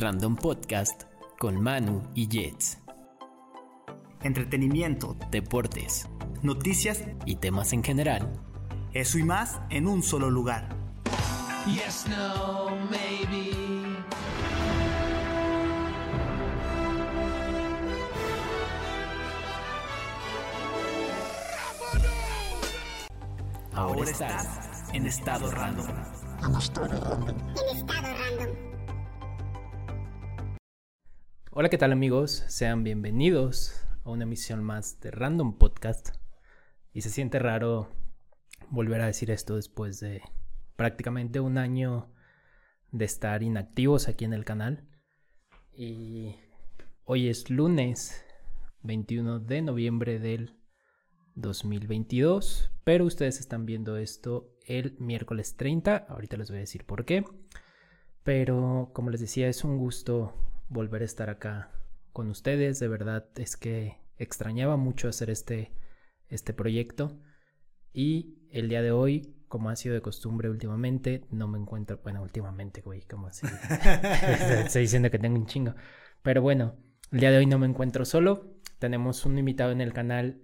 Random Podcast con Manu y Jets. Entretenimiento, Deportes noticias, y temas en general. eso y más en un solo lugar. Yes, no, maybe. Ahora, estás estás en estado random. Hola, ¿qué tal amigos? Sean bienvenidos a una emisión más de Random Podcast. Y se siente raro volver a decir esto después de prácticamente un año de estar inactivos aquí en el canal. Y hoy es lunes 21 de noviembre del 2022, pero ustedes están viendo esto el miércoles 30. Ahorita les voy a decir por qué. Pero como les decía, es un gusto volver a estar acá con ustedes. De verdad es que extrañaba mucho hacer este, este proyecto. Y el día de hoy, como ha sido de costumbre últimamente, no me encuentro. Bueno, últimamente, güey, como así. Estoy diciendo que tengo un chingo. Pero bueno, el día de hoy no me encuentro solo. Tenemos un invitado en el canal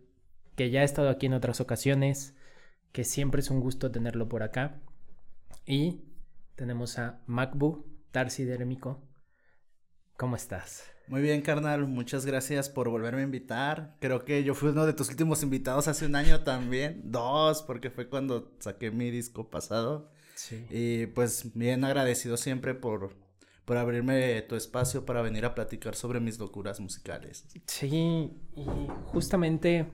que ya ha estado aquí en otras ocasiones, que siempre es un gusto tenerlo por acá. Y tenemos a Macbu Taxidermico. ¿Cómo estás? Muy bien, carnal, muchas gracias por volverme a invitar. Creo que yo fui uno de tus últimos invitados hace un año también, dos, porque fue cuando saqué mi disco pasado. Sí. Y pues bien agradecido siempre por, por abrirme tu espacio para venir a platicar sobre mis locuras musicales. Sí, y justamente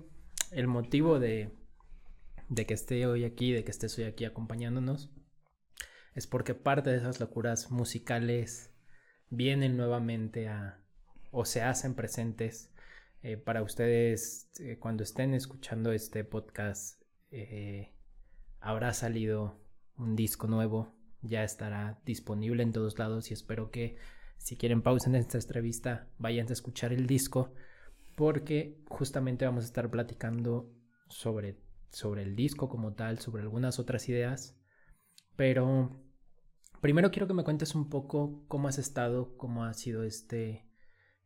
el motivo de, de que esté hoy aquí, de que estés hoy aquí acompañándonos, es porque parte de esas locuras musicales vienen nuevamente a, o se hacen presentes eh, para ustedes eh, cuando estén escuchando este podcast. eh, habrá salido un disco nuevo, ya estará disponible en todos lados y espero que si quieren pausen esta entrevista, vayan a escuchar el disco porque justamente vamos a estar platicando sobre, sobre el disco como tal, sobre algunas otras ideas, pero primero quiero que me cuentes un poco cómo has estado, cómo ha sido este,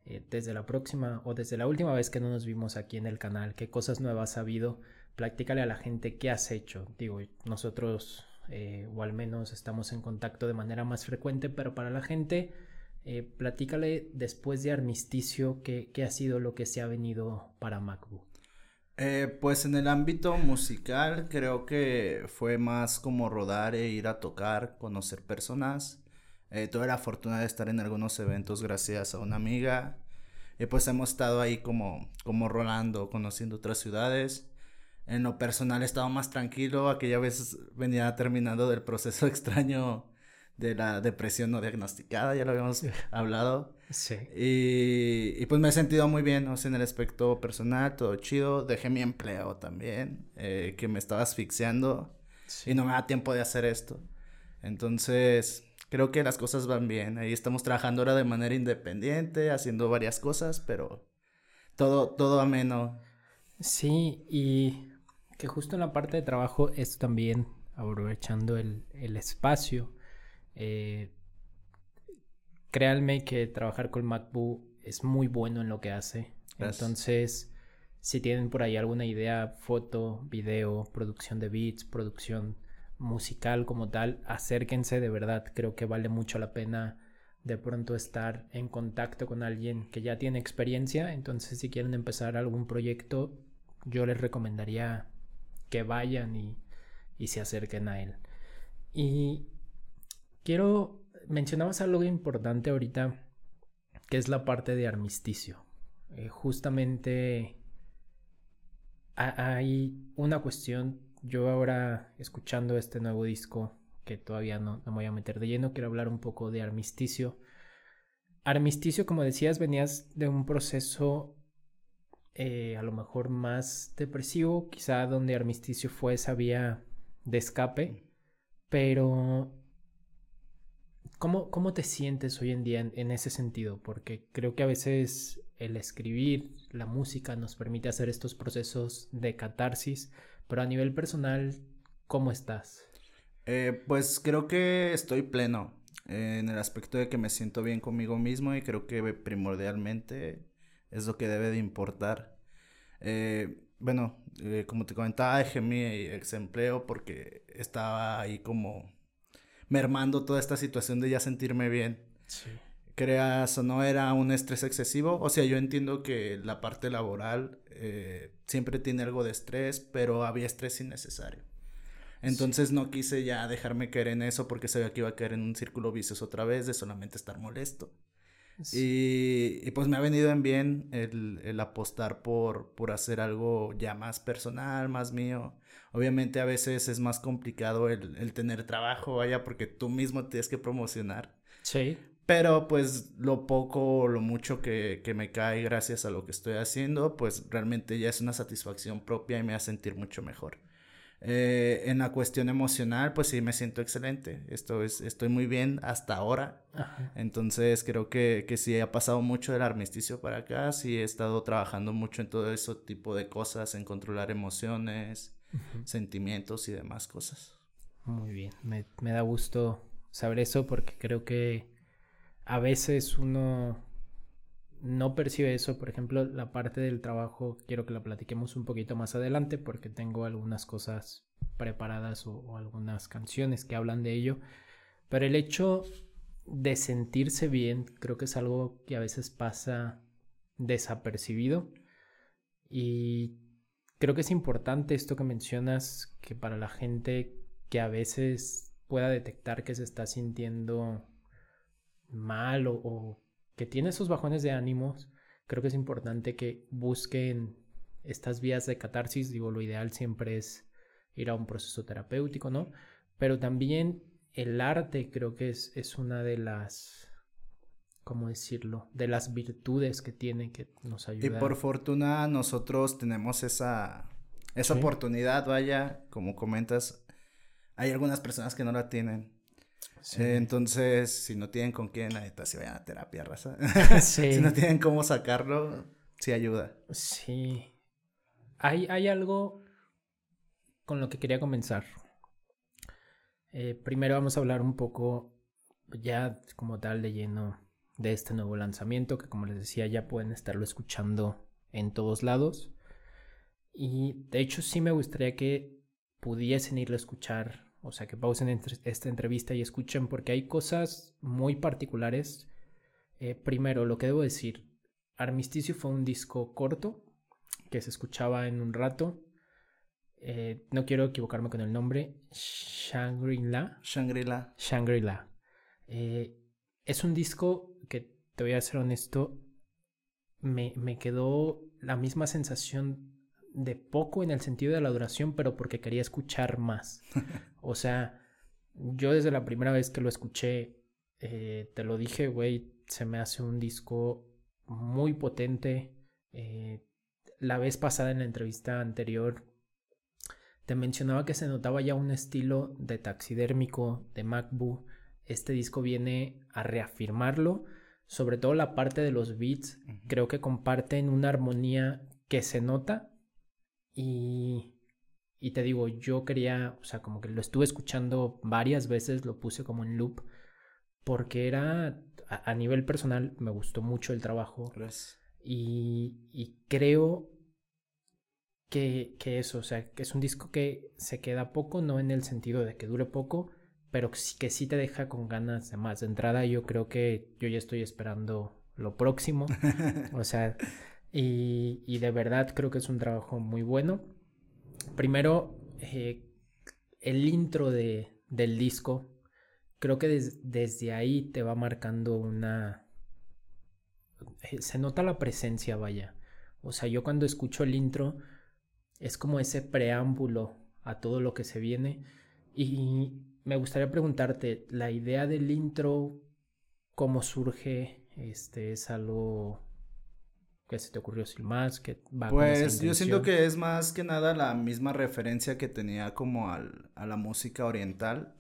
eh, desde la próxima o desde la última vez que no nos vimos aquí en el canal, qué cosas nuevas ha habido, platícale a la gente qué has hecho, digo, nosotros eh, o al menos estamos en contacto de manera más frecuente, pero para la gente... Eh, platícale después de Armisticio qué, qué ha sido lo que se ha venido para MacBook. Eh, pues en el ámbito musical creo que fue más como rodar e ir a tocar, conocer personas. Eh, tuve la fortuna de estar en algunos eventos gracias a una amiga. Y pues hemos estado ahí como, como rolando, conociendo otras ciudades. En lo personal he estado más tranquilo. Aquella vez venía terminando del proceso extraño de la depresión no diagnosticada, ya lo habíamos hablado. Sí. Y, y pues me he sentido muy bien, o sea, en el aspecto personal, todo chido. Dejé mi empleo también, eh, que me estaba asfixiando y no me da tiempo de hacer esto. Entonces, creo que las cosas van bien. Ahí estamos trabajando ahora de manera independiente, haciendo varias cosas, pero todo, todo ameno. Sí, y que justo en la parte de trabajo es también aprovechando el, el espacio. Eh, créanme que trabajar con MacBook es muy bueno en lo que hace. Gracias. Entonces, si tienen por ahí alguna idea, foto, video, producción de beats, producción musical como tal, acérquense de verdad. Creo que vale mucho la pena de pronto estar en contacto con alguien que ya tiene experiencia. Entonces, si quieren empezar algún proyecto, yo les recomendaría que vayan y, y se acerquen a él. Y quiero, mencionabas algo importante ahorita, que es la parte de armisticio. Eh, justamente ha- hay una cuestión, yo ahora escuchando este nuevo disco, que todavía no, no voy a meter de lleno, quiero hablar un poco de armisticio. Armisticio, como decías, venías de un proceso eh, a lo mejor más depresivo, quizá donde armisticio fue esa vía de escape, pero ¿cómo, cómo te sientes hoy en día en, ese sentido? Porque creo que a veces el escribir, la música nos permite hacer estos procesos de catarsis, pero a nivel personal, ¿cómo estás? Eh, pues creo que estoy pleno. en el aspecto de que me siento bien conmigo mismo y creo que primordialmente es lo que debe de importar. Eh, bueno, eh, como te comentaba, dejé mi ex empleo porque estaba ahí como mermando toda esta situación de ya sentirme bien. Sí. Creas o no era un estrés excesivo. O sea, yo entiendo que la parte laboral eh, siempre tiene algo de estrés, pero había estrés innecesario. Entonces no quise ya dejarme caer en eso porque sabía que iba a caer en un círculo vicioso otra vez de solamente estar molesto. Y, pues me ha venido en bien el, apostar por, por hacer algo ya más personal, más mío. Obviamente a veces es más complicado el, tener trabajo, vaya, porque tú mismo tienes que promocionar. Sí. Pero pues lo poco o lo mucho que, que, me cae gracias a lo que estoy haciendo, pues realmente ya es una satisfacción propia y me hace sentir mucho mejor. Eh, en la cuestión emocional, pues sí, me siento excelente. Esto es, estoy muy bien hasta ahora. Entonces creo que, que sí ha pasado mucho del armisticio para acá. Sí he estado trabajando mucho en todo ese tipo de cosas, en controlar emociones, sentimientos y demás cosas. Muy bien, me, me da gusto saber eso porque creo que a veces uno no percibe eso. Por ejemplo, la parte del trabajo quiero que la platiquemos un poquito más adelante porque tengo algunas cosas preparadas o, algunas canciones que hablan de ello. Pero el hecho de sentirse bien creo que es algo que a veces pasa desapercibido y creo que es importante esto que mencionas que para la gente que a veces pueda detectar que se está sintiendo mal o que tiene esos bajones de ánimos, creo que es importante que busquen estas vías de catarsis. Digo, lo ideal siempre es ir a un proceso terapéutico, ¿no? Pero también el arte creo que es, es una de las, ¿cómo decirlo? De las virtudes que tiene que nos ayuda. Y por fortuna nosotros tenemos esa, esa oportunidad, vaya, como comentas, hay algunas personas que no la tienen entonces, si no tienen con quién, neta, si vayan a terapia, raza. si no tienen cómo sacarlo, sí ayuda. Sí. Hay, hay algo con lo que quería comenzar. Eh, primero vamos a hablar un poco, ya como tal, de lleno de este nuevo lanzamiento, que como les decía, ya pueden estarlo escuchando en todos lados. Y de hecho sí me gustaría que pudiesen irlo a escuchar o sea, que pausen esta entrevista y escuchen porque hay cosas muy particulares. Eh, primero, lo que debo decir, Armisticio fue un disco corto que se escuchaba en un rato. Eh, no quiero equivocarme con el nombre. Shangri-La. Shangri-La. Shangri-La. Eh, es un disco que, te voy a ser honesto, me, me quedó la misma sensación de poco en el sentido de la duración, pero porque quería escuchar más. o sea, yo desde la primera vez que lo escuché, eh, te lo dije, güey, se me hace un disco muy potente. Eh, la vez pasada en la entrevista anterior te mencionaba que se notaba ya un estilo de taxidérmico de MacBook. Este disco viene a reafirmarlo, sobre todo la parte de los beats. Creo que comparten una armonía que se nota, y, y te digo, yo quería, o sea, como que lo estuve escuchando varias veces, lo puse como en loop, porque era, a, nivel personal, me gustó mucho el trabajo. Y, y creo que, que, eso, o sea, que es un disco que se queda poco, no en el sentido de que dure poco, pero que sí te deja con ganas de más. De entrada, yo creo que yo ya estoy esperando lo próximo. o sea, y, de verdad creo que es un trabajo muy bueno. Primero, eh, el intro de, del disco, creo que desde ahí te va marcando una... Eh, se nota la presencia, vaya. O sea, yo cuando escucho el intro es como ese preámbulo a todo lo que se viene. Y me gustaría preguntarte, ¿la idea del intro, cómo surge? Este, ¿Es algo ¿Qué se te ocurrió sin más? que va Pues yo siento que es más que nada la misma referencia que tenía como al, a la música oriental.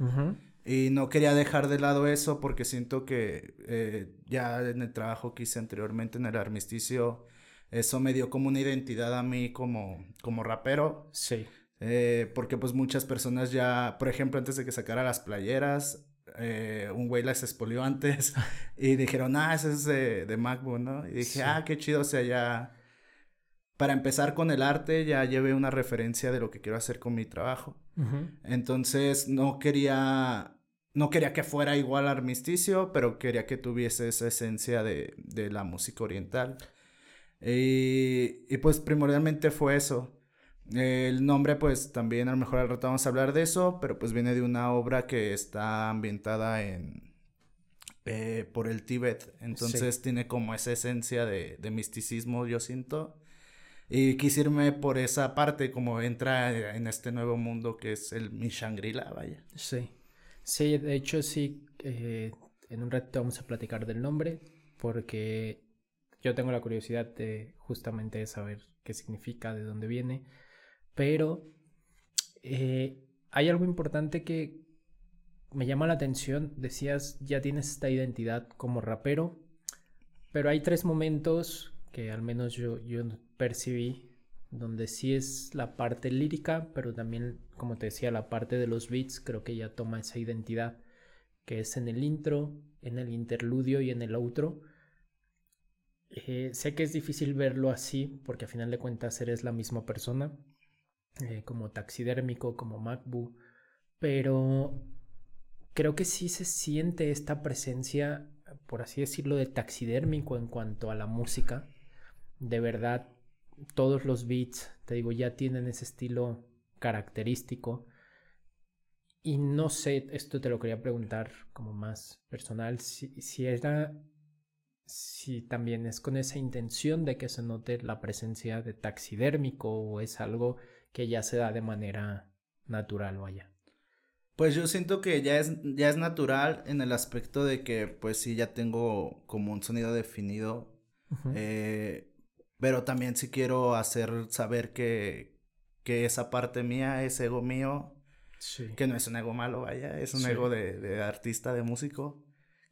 Y no quería dejar de lado eso porque siento que eh, ya en el trabajo que hice anteriormente en el armisticio, eso me dio como una identidad a mí como, como rapero. Sí. Eh, porque pues muchas personas ya, por ejemplo, antes de que sacara las playeras, eh, un güey las expolió antes y dijeron, ah, ese es de, de MacBook, ¿no? Y dije, ah, qué chido, o sea, ya... Para empezar con el arte ya llevé una referencia de lo que quiero hacer con mi trabajo. Entonces no quería, no quería que fuera igual armisticio, pero quería que tuviese esa esencia de, de la música oriental. Y, y, pues primordialmente fue eso. El nombre pues también a lo mejor al rato vamos a hablar de eso, pero pues viene de una obra que está ambientada en... Eh, por el Tíbet, entonces tiene como esa esencia de, de misticismo, yo siento. Y quise irme por esa parte, como entra en este nuevo mundo que es el mi Shangri-La, vaya. Sí. Sí, de hecho sí, eh, en un rato vamos a platicar del nombre, porque yo tengo la curiosidad de justamente saber qué significa, de dónde viene, pero eh, hay algo importante que me llama la atención, decías, ya tienes esta identidad como rapero, pero hay tres momentos que al menos yo, yo percibí, donde sí es la parte lírica, pero también, como te decía, la parte de los beats, creo que ya toma esa identidad, que es en el intro, en el interludio y en el outro. Eh, sé que es difícil verlo así, porque a final de cuentas eres la misma persona, eh, como taxidérmico, como MacBook, pero creo que sí se siente esta presencia, por así decirlo, de taxidérmico en cuanto a la música de verdad todos los beats, te digo, ya tienen ese estilo característico. Y no sé, esto te lo quería preguntar como más personal, si, si era, si también es con esa intención de que se note la presencia de taxidérmico o es algo que ya se da de manera natural, vaya. Pues yo siento que ya es, ya es natural en el aspecto de que pues sí ya tengo como un sonido definido. eh, pero también sí quiero hacer saber que, que esa parte mía, ese ego mío, que no es un ego malo, vaya, es un ego de, de, artista, de músico,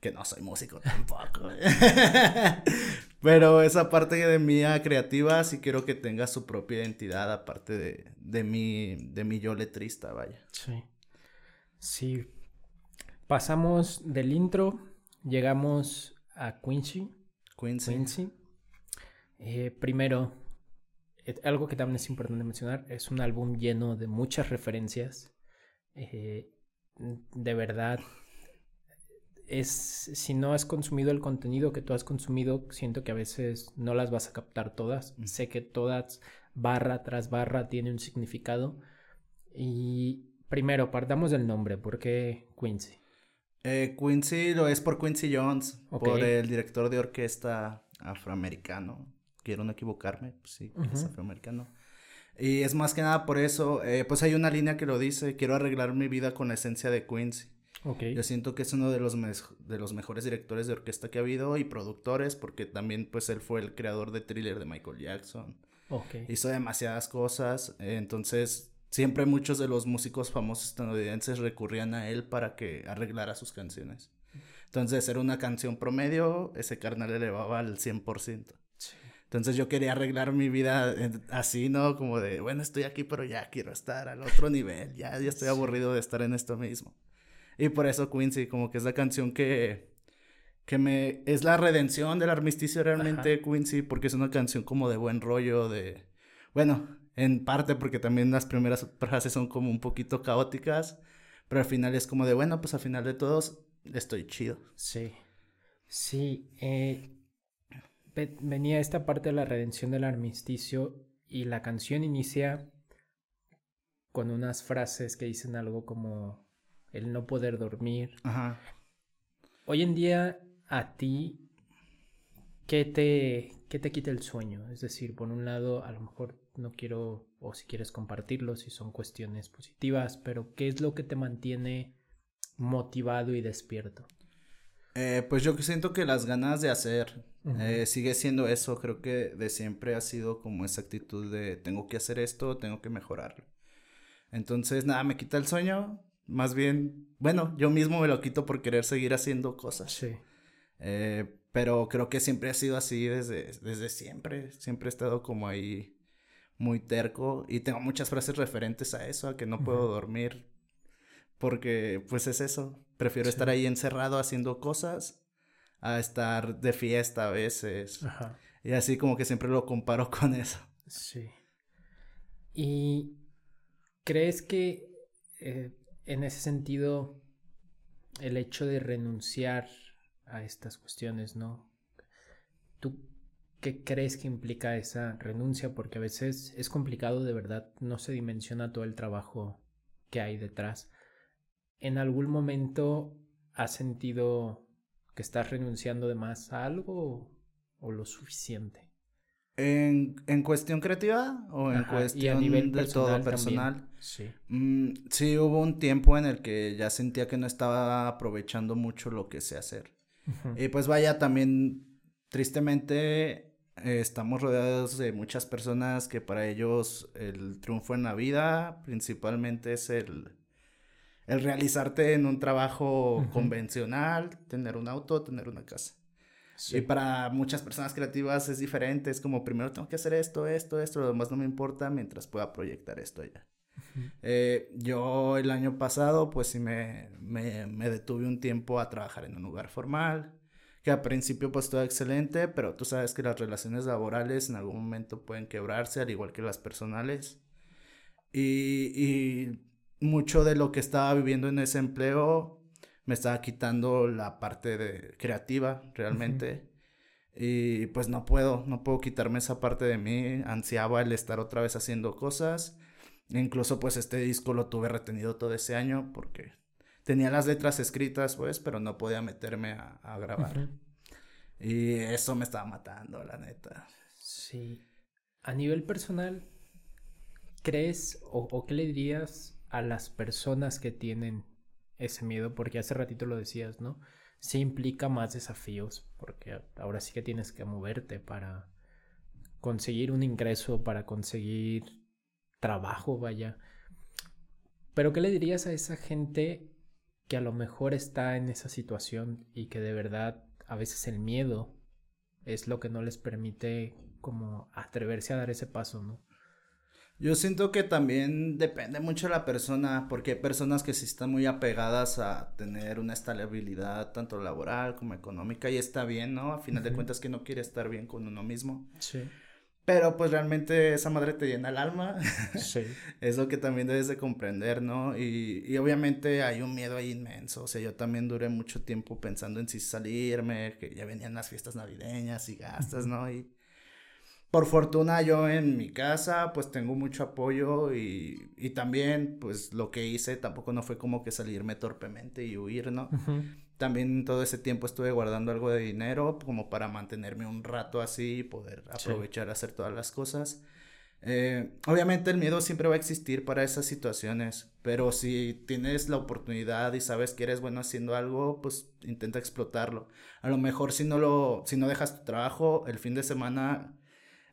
que no soy músico tampoco. Pero esa parte de mía creativa sí quiero que tenga su propia identidad, aparte de, de, mi, de mi yo letrista, vaya. Sí. Sí. Pasamos del intro, llegamos a Quincy. Quincy. Quincy eh, primero, algo que también es importante mencionar, es un álbum lleno de muchas referencias. Eh, de verdad, es si no has consumido el contenido que tú has consumido, siento que a veces no las vas a captar todas. Sé que todas, barra tras barra, tiene un significado. Y primero, partamos del nombre. ¿Por qué Quincy? Eh, Quincy lo es por Quincy Jones, por el director de orquesta afroamericano quiero no equivocarme, pues sí, es afroamericano. Y es más que nada por eso, eh, pues hay una línea que lo dice, quiero arreglar mi vida con la esencia de Quincy. Okay. Yo siento que es uno de los, de los mejores directores de orquesta que ha habido y productores, porque también pues él fue el creador de Thriller de Michael Jackson. Okay. Hizo demasiadas cosas, eh, entonces siempre muchos de los músicos famosos estadounidenses recurrían a él para que arreglara sus canciones. Entonces era una canción promedio, ese carnal elevaba al 100%. Entonces yo quería arreglar mi vida así, ¿no? Como de, bueno, estoy aquí, pero ya quiero estar al otro nivel, ya, ya estoy aburrido de estar en esto mismo. Y por eso Quincy, como que es la canción que, que me, es la redención del armisticio realmente, Quincy, porque es una canción como de buen rollo, de, bueno, en parte porque también las primeras frases son como un poquito caóticas, pero al final es como de, bueno, pues al final de todos estoy chido. Sí, sí, eh, venía esta parte de la redención del armisticio y la canción inicia con unas frases que dicen algo como el no poder dormir. Ajá. Hoy en día a ti, ¿qué te, ¿qué te quita el sueño? Es decir, por un lado, a lo mejor no quiero, o si quieres compartirlo, si son cuestiones positivas, pero ¿qué es lo que te mantiene motivado y despierto? Eh, pues yo siento que las ganas de hacer eh, sigue siendo eso, creo que de siempre ha sido como esa actitud de tengo que hacer esto, tengo que mejorarlo. Entonces, nada, me quita el sueño, más bien, bueno, yo mismo me lo quito por querer seguir haciendo cosas. Sí. Eh, pero creo que siempre ha sido así desde, desde siempre, siempre he estado como ahí muy terco y tengo muchas frases referentes a eso, a que no puedo dormir, porque pues es eso, Prefiero estar ahí encerrado haciendo cosas a estar de fiesta a veces. Ajá. Y así como que siempre lo comparo con eso. Sí. ¿Y crees que eh, en ese sentido el hecho de renunciar a estas cuestiones, ¿no? ¿Tú qué crees que implica esa renuncia? Porque a veces es complicado de verdad, no se dimensiona todo el trabajo que hay detrás. ¿En algún momento has sentido que estás renunciando de más a algo o, lo suficiente? ¿En, ¿En, cuestión creativa o en cuestión y a nivel de todo personal? Sí. Mm, sí, hubo un tiempo en el que ya sentía que no estaba aprovechando mucho lo que sé hacer. Y pues vaya, también tristemente eh, estamos rodeados de muchas personas que para ellos el triunfo en la vida principalmente es el, el realizarte en un trabajo convencional, tener un auto, tener una casa. Y para muchas personas creativas es diferente, es como primero tengo que hacer esto, esto, esto, lo demás no me importa mientras pueda proyectar esto allá. Eh, yo el año pasado pues sí me, me, me, detuve un tiempo a trabajar en un lugar formal, que al principio pues todo excelente, pero tú sabes que las relaciones laborales en algún momento pueden quebrarse, al igual que las personales. Y, y mucho de lo que estaba viviendo en ese empleo me estaba quitando la parte de creativa realmente. Y pues no puedo, no puedo quitarme esa parte de mí. Ansiaba el estar otra vez haciendo cosas. Incluso pues este disco lo tuve retenido todo ese año porque tenía las letras escritas pues, pero no podía meterme a, grabar. Y eso me estaba matando, la neta. Sí. A nivel personal, ¿crees o, o qué le dirías a las personas que tienen ese miedo, porque hace ratito lo decías, ¿no? Sí implica más desafíos, porque ahora sí que tienes que moverte para conseguir un ingreso, para conseguir trabajo, vaya. Pero ¿qué le dirías a esa gente que a lo mejor está en esa situación y que de verdad a veces el miedo es lo que no les permite como atreverse a dar ese paso, ¿no? Yo siento que también depende mucho de la persona, porque hay personas que sí están muy apegadas a tener una estabilidad tanto laboral como económica y está bien, ¿no? A final de cuentas que no quiere estar bien con uno mismo. Sí. Pero pues realmente esa madre te llena el alma. Sí. es lo que también debes de comprender, ¿no? Y, y, obviamente hay un miedo ahí inmenso. O sea, yo también duré mucho tiempo pensando en si salirme, que ya venían las fiestas navideñas y gastas, ¿no? Y por fortuna yo en mi casa pues tengo mucho apoyo y, y, también pues lo que hice tampoco no fue como que salirme torpemente y huir, ¿no? También todo ese tiempo estuve guardando algo de dinero como para mantenerme un rato así y poder aprovechar a hacer todas las cosas. Eh, obviamente el miedo siempre va a existir para esas situaciones, pero si tienes la oportunidad y sabes que eres bueno haciendo algo, pues intenta explotarlo. A lo mejor si no lo, si no dejas tu trabajo, el fin de semana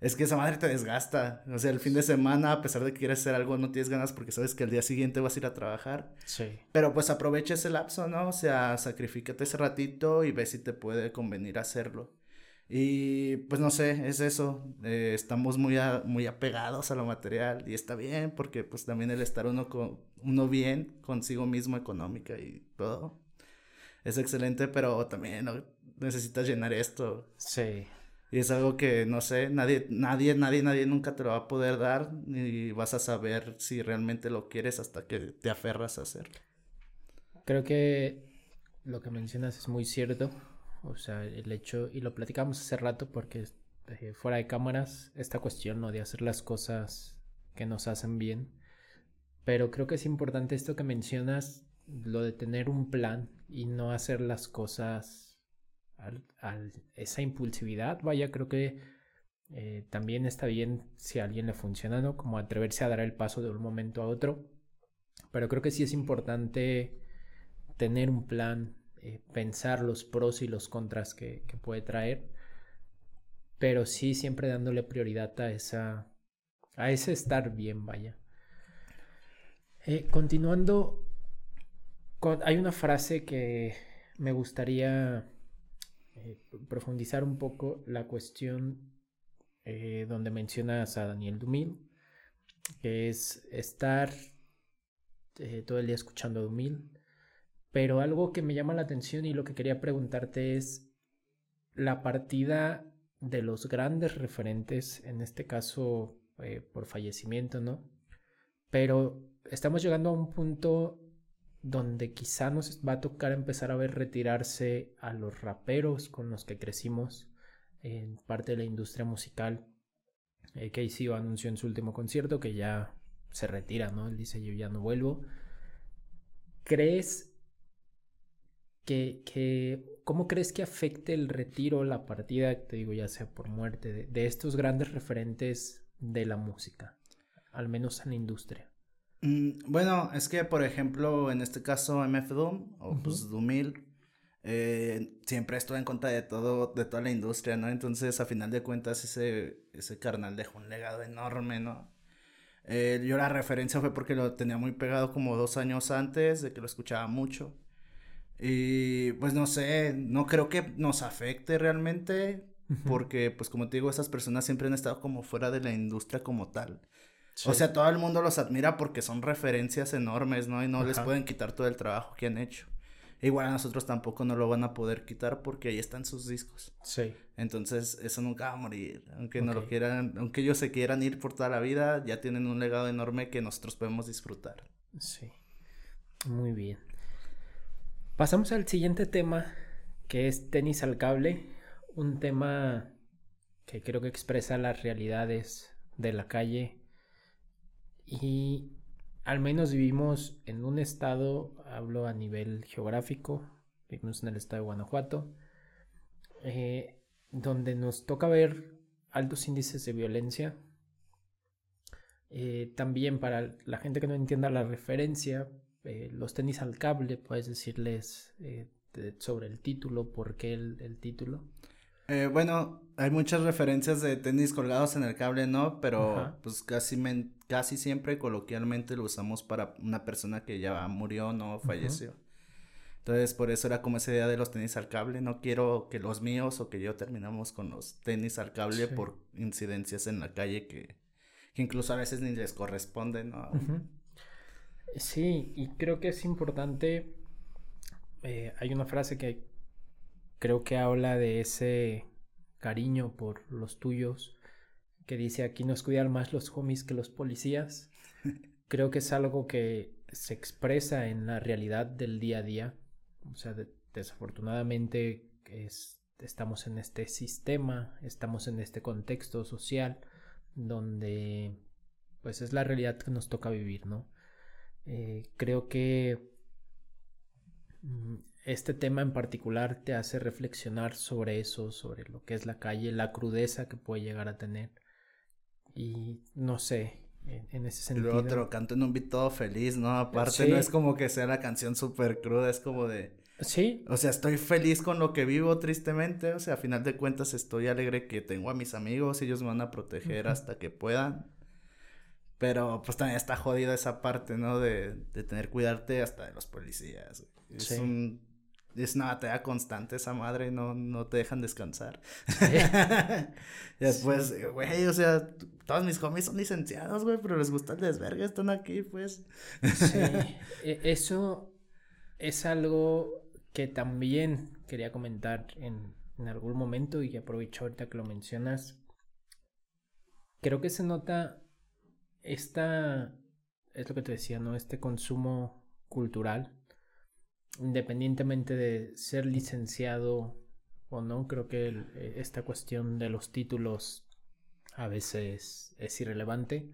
es que esa madre te desgasta. O sea, el fin de semana, a pesar de que quieres hacer algo, no tienes ganas porque sabes que el día siguiente vas a ir a trabajar. Sí. Pero pues aprovecha ese lapso, ¿no? O sea, sacrifícate ese ratito y ve si te puede convenir hacerlo. Y pues no sé, es eso. Eh, estamos muy, muy apegados a lo material y está bien porque pues también el estar uno, con, uno bien consigo mismo económica y todo es excelente, pero también necesitas llenar esto. Sí. Y es algo que, no sé, nadie, nadie, nadie, nadie nunca te lo va a poder dar ni vas a saber si realmente lo quieres hasta que te aferras a hacerlo. Creo que lo que mencionas es muy cierto. O sea, el hecho, y lo platicamos hace rato porque eh, fuera de cámaras, esta cuestión ¿no? de hacer las cosas que nos hacen bien. Pero creo que es importante esto que mencionas, lo de tener un plan y no hacer las cosas a esa impulsividad, vaya, creo que eh, también está bien si a alguien le funciona, ¿no? Como atreverse a dar el paso de un momento a otro. Pero creo que sí es importante tener un plan, eh, pensar los pros y los contras que, puede traer. Pero sí siempre dándole prioridad a esa. a ese estar bien, vaya. Eh, continuando. hay una frase que me gustaría eh, profundizar un poco la cuestión eh, donde mencionas a Daniel Dumil, que es estar eh, todo el día escuchando a Dumil Pero algo que me llama la atención y lo que quería preguntarte es la partida de los grandes referentes, en este caso por fallecimiento, ¿no? Pero estamos llegando a un punto donde quizá nos va a tocar empezar a ver retirarse a los raperos con los que crecimos en parte de la industria musical. Eh, Casey anunció en su último concierto que ya se retira, ¿no? Él dice yo ya no vuelvo. ¿Crees que, que cómo crees que afecte el retiro, la partida, te digo ya sea por muerte, de, de estos grandes referentes de la música, al menos en la industria? Mm, bueno, es que por ejemplo, en este caso MF Doom o pues Dumil eh, siempre estuve en contra de todo, de toda la industria, ¿no? Entonces, a final de cuentas, ese, ese carnal dejó un legado enorme, ¿no? Eh, yo la referencia fue porque lo tenía muy pegado como dos años antes, de que lo escuchaba mucho. Y pues no sé, no creo que nos afecte realmente, porque pues como te digo, esas personas siempre han estado como fuera de la industria como tal. O sea, todo el mundo los admira porque son referencias enormes, ¿no? Y no les pueden quitar todo el trabajo que han hecho. Igual a nosotros tampoco no lo van a poder quitar porque ahí están sus discos. Sí. Entonces, eso nunca va a morir. Aunque no lo quieran, aunque ellos se quieran ir por toda la vida, ya tienen un legado enorme que nosotros podemos disfrutar. Sí. Muy bien. Pasamos al siguiente tema, que es tenis al cable. Un tema que creo que expresa las realidades de la calle. Y al menos vivimos en un estado, hablo a nivel geográfico, vivimos en el estado de Guanajuato, eh, donde nos toca ver altos índices de violencia. Eh, también para la gente que no entienda la referencia, eh, los tenis al cable, puedes decirles sobre el título, por qué el título. Eh, bueno, hay muchas referencias de tenis colgados en el cable, ¿no? Pero pues casi, casi siempre coloquialmente lo usamos para una persona que ya murió, ¿no? Falleció. Entonces, por eso era como esa idea de los tenis al cable. No quiero que los míos o que yo terminamos con los tenis al cable por incidencias en la calle que, que, incluso a veces ni les corresponden, ¿no? Sí, y creo que es importante. Eh, hay una frase que creo que habla de ese cariño por los tuyos, que dice aquí nos cuidan más los homies que los policías. Creo que es algo que se expresa en la realidad del día a día. O sea, desafortunadamente estamos en este sistema, estamos en este contexto social donde pues es la realidad que nos toca vivir, ¿no? Eh, creo que mm, este tema en particular te hace reflexionar sobre eso, sobre lo que es la calle, la crudeza que puede llegar a tener. Y no sé, en, ese sentido. Luego te lo canto en un beat todo feliz, ¿no? Aparte, no es como que sea la canción súper cruda, es como de. Sí. O sea, estoy feliz con lo que vivo, tristemente. O sea, a final de cuentas, estoy alegre que tengo a mis amigos, ellos me van a proteger hasta que puedan. Pero pues también está jodida esa parte, ¿no? De, de tener cuidarte hasta de los policías. Es un es una batalla constante esa madre, no, no te dejan descansar. después, güey, o sea, todos mis homies son licenciados, güey, pero les gusta el desvergue, están aquí, pues. sí, e, eso es algo que también quería comentar en, en algún momento y aprovecho ahorita que lo mencionas. Creo que se nota esta, es lo que te decía, ¿no? Este consumo cultural independientemente de ser licenciado o no, creo que eh, esta cuestión de los títulos a veces es irrelevante,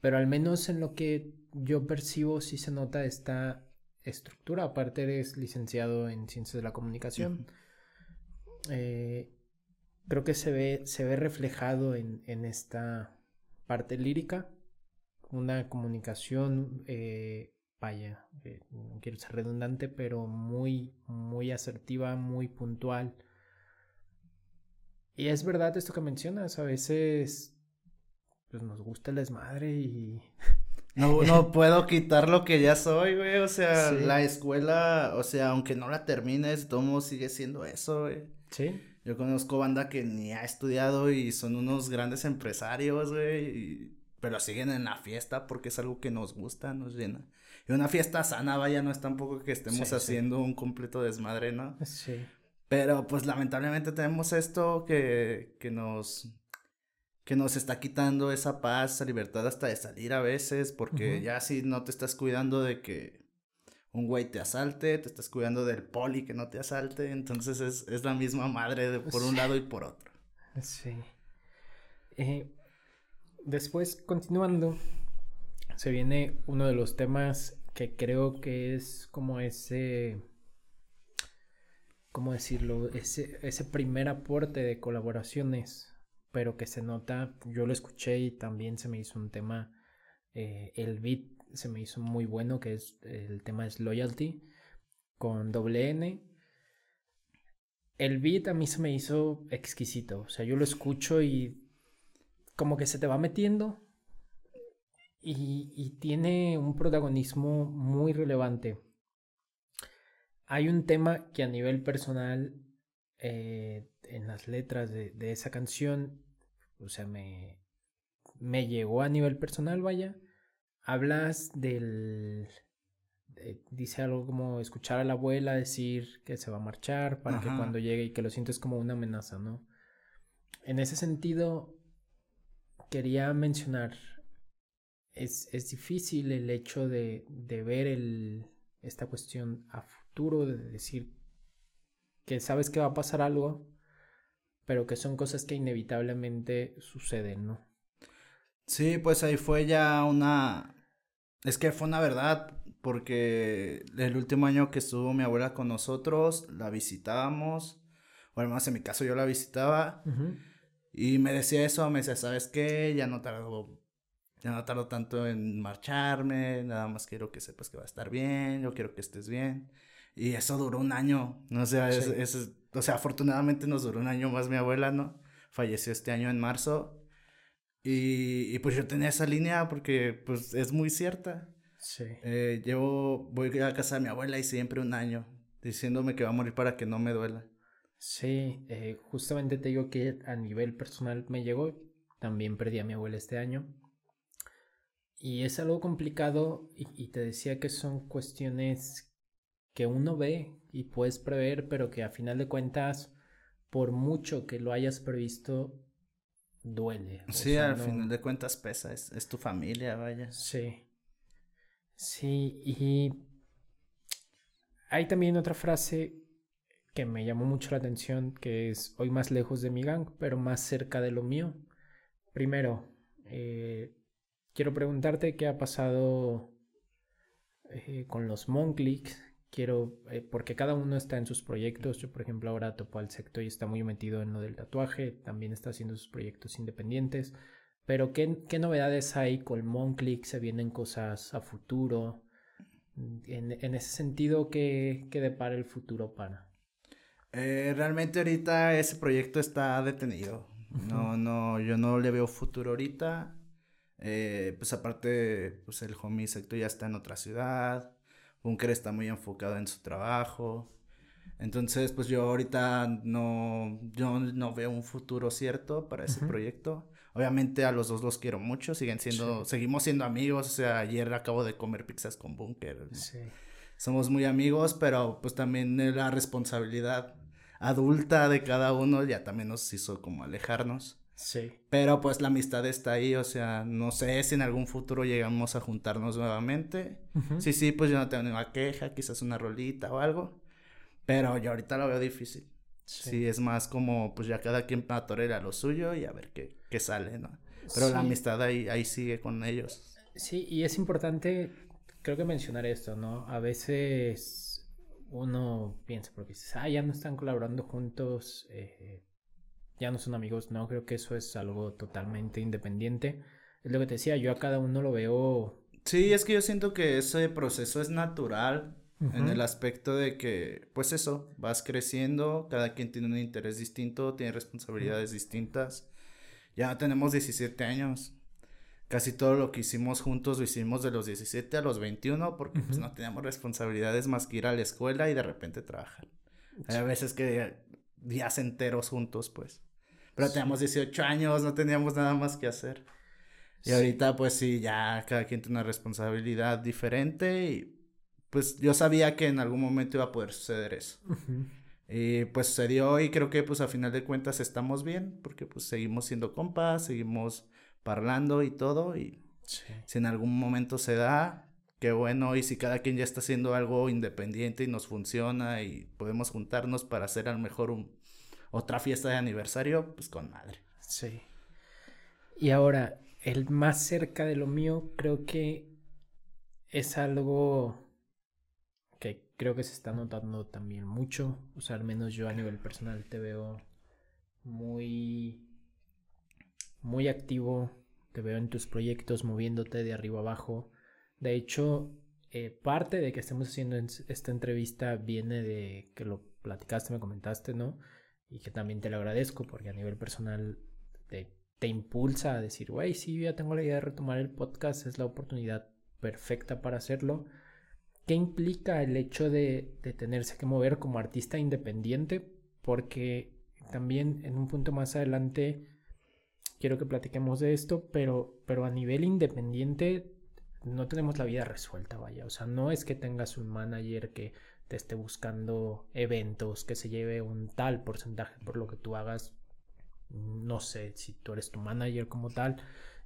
pero al menos en lo que yo percibo sí se nota esta estructura, aparte eres licenciado en ciencias de la comunicación, eh, creo que se ve, se ve reflejado en, en esta parte lírica, una comunicación eh, vaya, eh, no quiero ser redundante, pero muy, muy asertiva, muy puntual. Y es verdad esto que mencionas, a veces pues nos gusta el desmadre y... No, no puedo quitar lo que ya soy, güey, o sea, la escuela, o sea, aunque no la termines, todo sigue siendo eso, güey. Sí. Yo conozco banda que ni ha estudiado y son unos grandes empresarios, güey, y pero siguen en la fiesta porque es algo que nos gusta, nos llena. Y una fiesta sana, vaya, no es tampoco que estemos Sí, sí. haciendo un completo desmadre, ¿no? Sí. Pero pues lamentablemente tenemos esto que, que nos que nos está quitando esa paz, esa libertad hasta de salir a veces, porque ya si no te estás cuidando de que un güey te asalte, te estás cuidando del poli que no te asalte, entonces es, es la misma madre de por un lado y por otro. Sí. Eh, después, continuando, se viene uno de los temas que creo que es como ese, ¿cómo decirlo? Ese, ese primer aporte de colaboraciones, pero que se nota, yo lo escuché y también se me hizo un tema, eh, el beat se me hizo muy bueno, que es el tema es Loyalty, con doble N. El beat a mí se me hizo exquisito. O sea, yo lo escucho y como que se te va metiendo. Y, y tiene un protagonismo muy relevante. Hay un tema que a nivel personal, eh, en las letras de, de esa canción, o sea, me, me llegó a nivel personal, vaya. Hablas del... de- dice algo como escuchar a la abuela decir que se va a marchar para que cuando llegue y que lo sientes como una amenaza, ¿no? En ese sentido, quería mencionar, es, es difícil el hecho de, de ver el, esta cuestión a futuro, de decir que sabes que va a pasar algo, pero que son cosas que inevitablemente suceden, ¿no? Sí, pues ahí fue ya una... Es que fue una verdad, porque el último año que estuvo mi abuela con nosotros, la visitábamos, o además en mi caso yo la visitaba, y me decía eso, me decía, ¿sabes qué? Ya no tardo, ya no tardo tanto en marcharme, nada más quiero que sepas que va a estar bien, yo quiero que estés bien. Y eso duró un año, ¿no? O sea, es- Sí. es- o sea, afortunadamente nos duró un año más mi abuela, ¿no? Falleció este año en marzo. Y, y pues yo tenía esa línea porque pues es muy cierta. Sí. Eh, llevo, voy a casa de mi abuela y siempre un año diciéndome que va a morir para que no me duela. Sí, eh, justamente te digo que a nivel personal me llegó. También perdí a mi abuela este año. Y es algo complicado y, y te decía que son cuestiones que uno ve y puedes prever, pero que a final de cuentas, por mucho que lo hayas previsto, duele. O Sí, sea, al no- final de cuentas pesa, es, es tu familia, vaya. Sí. Sí, y hay también otra frase que me llamó mucho la atención, que es hoy más lejos de mi gang, pero más cerca de lo mío. Primero, eh, quiero preguntarte qué ha pasado eh, con los Monclicks. Quiero, eh, porque cada uno está en sus proyectos. Yo, por ejemplo, ahora topo al sector y está muy metido en lo del tatuaje. También está haciendo sus proyectos independientes. Pero, ¿qué, qué novedades hay con Monclick? ¿Se vienen cosas a futuro? En, en ese sentido, ¿qué, qué depara el futuro para? Eh, realmente ahorita ese proyecto está detenido. No, no, yo no le veo futuro ahorita. Eh, pues aparte, pues el homie sector ya está en otra ciudad. Bunker está muy enfocado en su trabajo. Entonces, pues yo ahorita no, yo no veo un futuro cierto para ese proyecto. Obviamente a los dos los quiero mucho, siguen siendo, seguimos siendo amigos. O sea, ayer acabo de comer pizzas con Bunker. Sí. Somos muy amigos, pero pues también eh, la responsabilidad adulta de cada uno ya también nos hizo como alejarnos. Sí. Pero pues la amistad está ahí, o sea, no sé si en algún futuro llegamos a juntarnos nuevamente. Ujú. Sí, sí, pues yo no tengo ninguna queja, quizás una rolita o algo. Pero yo ahorita lo veo difícil. Sí, es más como pues ya cada quien atore a lo suyo y a ver qué, qué sale, ¿no? Pero la amistad ahí, ahí sigue con ellos. Sí, y es importante, creo que mencionar esto, ¿no? A veces uno piensa, porque dices, ah, ya no están colaborando juntos, eh, ya no son amigos, no, creo que eso es algo totalmente independiente. Es lo que te decía, yo a cada uno lo veo... Sí, es que yo siento que ese proceso es natural en el aspecto de que, pues eso, vas creciendo, cada quien tiene un interés distinto, tiene responsabilidades distintas. Ya tenemos 17 años. Casi todo lo que hicimos juntos lo hicimos de los 17 a los 21 porque pues no teníamos responsabilidades más que ir a la escuela y de repente trabajar. Hay veces que días enteros juntos, pues. Pero Sí. teníamos 18 años, no teníamos nada más que hacer. Y ahorita pues sí, ya cada quien tiene una responsabilidad diferente y pues yo sabía que en algún momento iba a poder suceder eso. Y pues sucedió y creo que pues a final de cuentas estamos bien porque pues seguimos siendo compas, seguimos parlando y todo y si en algún momento se da, qué bueno y si cada quien ya está haciendo algo independiente y nos funciona y podemos juntarnos para hacer a lo mejor un, otra fiesta de aniversario, pues con madre. Sí. Y ahora, el más cerca de lo mío creo que es algo que creo que se está notando también mucho. O sea, al menos yo a nivel personal te veo muy, muy activo. Te veo en tus proyectos moviéndote de arriba abajo. De hecho, eh, parte de que estemos haciendo esta entrevista viene de que lo platicaste, me comentaste, ¿no? Y que también te lo agradezco porque a nivel personal te, te impulsa a decir, güey, sí, ya tengo la idea de retomar el podcast, es la oportunidad perfecta para hacerlo. ¿Qué implica el hecho de, de tenerse que mover como artista independiente? Porque también en un punto más adelante quiero que platiquemos de esto, pero, pero a nivel independiente no tenemos la vida resuelta, vaya. O sea, no es que tengas un manager que te esté buscando eventos, que se lleve un tal porcentaje por lo que tú hagas. No sé si tú eres tu manager como tal.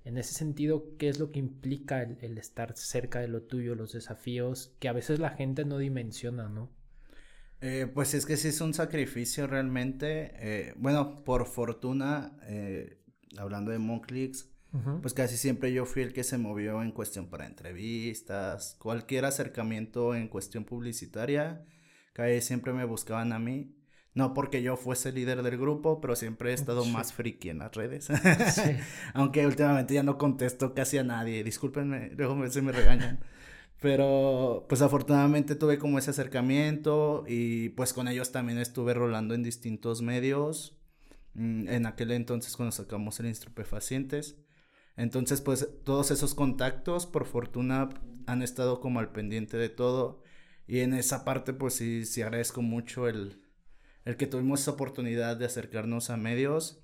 En ese sentido, ¿qué es lo que implica el, estar cerca de lo tuyo, los desafíos que a veces la gente no dimensiona, ¿no? Eh, pues es que sí es un sacrificio realmente. Eh, bueno, por fortuna, eh, hablando de Monclix, pues casi siempre yo fui el que se movió en cuestión para entrevistas, cualquier acercamiento en cuestión publicitaria, casi siempre me buscaban a mí. No porque yo fuese líder del grupo, pero siempre he estado más friki en las redes. Aunque últimamente ya no contesto casi a nadie. Discúlpenme, luego se me regañan. Pero pues afortunadamente tuve como ese acercamiento y pues con ellos también estuve rolando en distintos medios. Mm, en aquel entonces cuando sacamos el Instrupefacientes. Entonces, pues todos esos contactos, por fortuna, han estado como al pendiente de todo. Y en esa parte, pues sí, sí agradezco mucho el, el que tuvimos esa oportunidad de acercarnos a medios.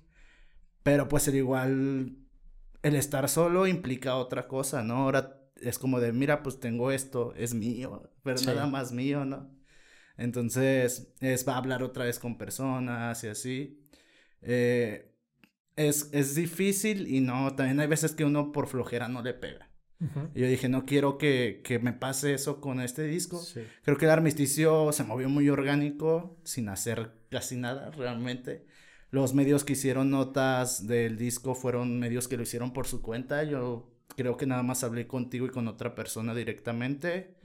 Pero pues el igual, el estar solo implica otra cosa, ¿no? Ahora es como de, mira, pues tengo esto, es mío, pero nada más mío, ¿no? Entonces, es va a hablar otra vez con personas y así. Eh, es, es difícil y no, también hay veces que uno por flojera no le pega. Y yo dije, no quiero que, que, me pase eso con este disco. Creo que el armisticio se movió muy orgánico, sin hacer casi nada realmente. Los medios que hicieron notas del disco fueron medios que lo hicieron por su cuenta. Yo creo que nada más hablé contigo y con otra persona directamente.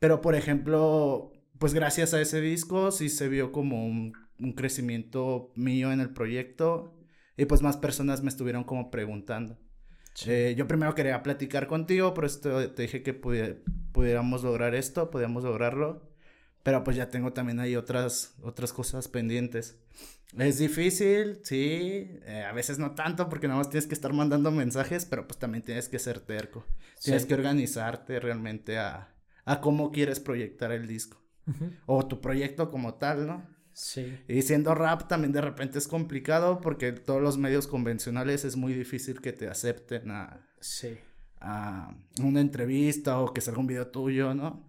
Pero, por ejemplo, pues gracias a ese disco sí se vio como un, un crecimiento mío en el proyecto y pues más personas me estuvieron como preguntando. Eh, yo primero quería platicar contigo, por eso te dije que pudiéramos lograr esto, podíamos lograrlo. Pero pues ya tengo también ahí otras, otras cosas pendientes. Es difícil, sí, eh, a veces no tanto porque nada más tienes que estar mandando mensajes, pero pues también tienes que ser terco. Tienes que organizarte realmente a, a cómo quieres proyectar el disco. O tu proyecto como tal, ¿no? Sí. Y siendo rap también de repente es complicado porque todos los medios convencionales es muy difícil que te acepten a, sí. a una entrevista o que salga un video tuyo, ¿no?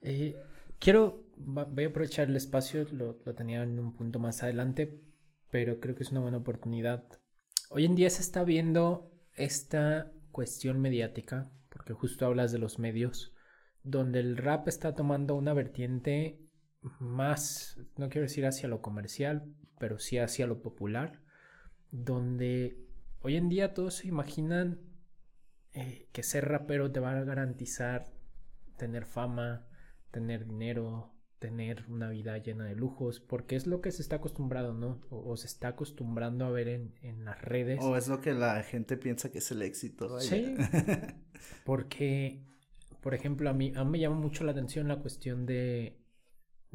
Eh, quiero, voy a aprovechar el espacio, lo, lo tenía en un punto más adelante, pero creo que es una buena oportunidad. Hoy en día se está viendo esta cuestión mediática, porque justo hablas de los medios, donde el rap está tomando una vertiente más, no quiero decir hacia lo comercial, pero sí hacia lo popular, donde hoy en día todos se imaginan eh, que ser rapero te va a garantizar tener fama, tener dinero, tener una vida llena de lujos, porque es lo que se está acostumbrado, ¿no? O, se está acostumbrando a ver en, en, las redes. O es lo que la gente piensa que es el éxito. Sí. porque, por ejemplo, a mí, a mí me llama mucho la atención la cuestión de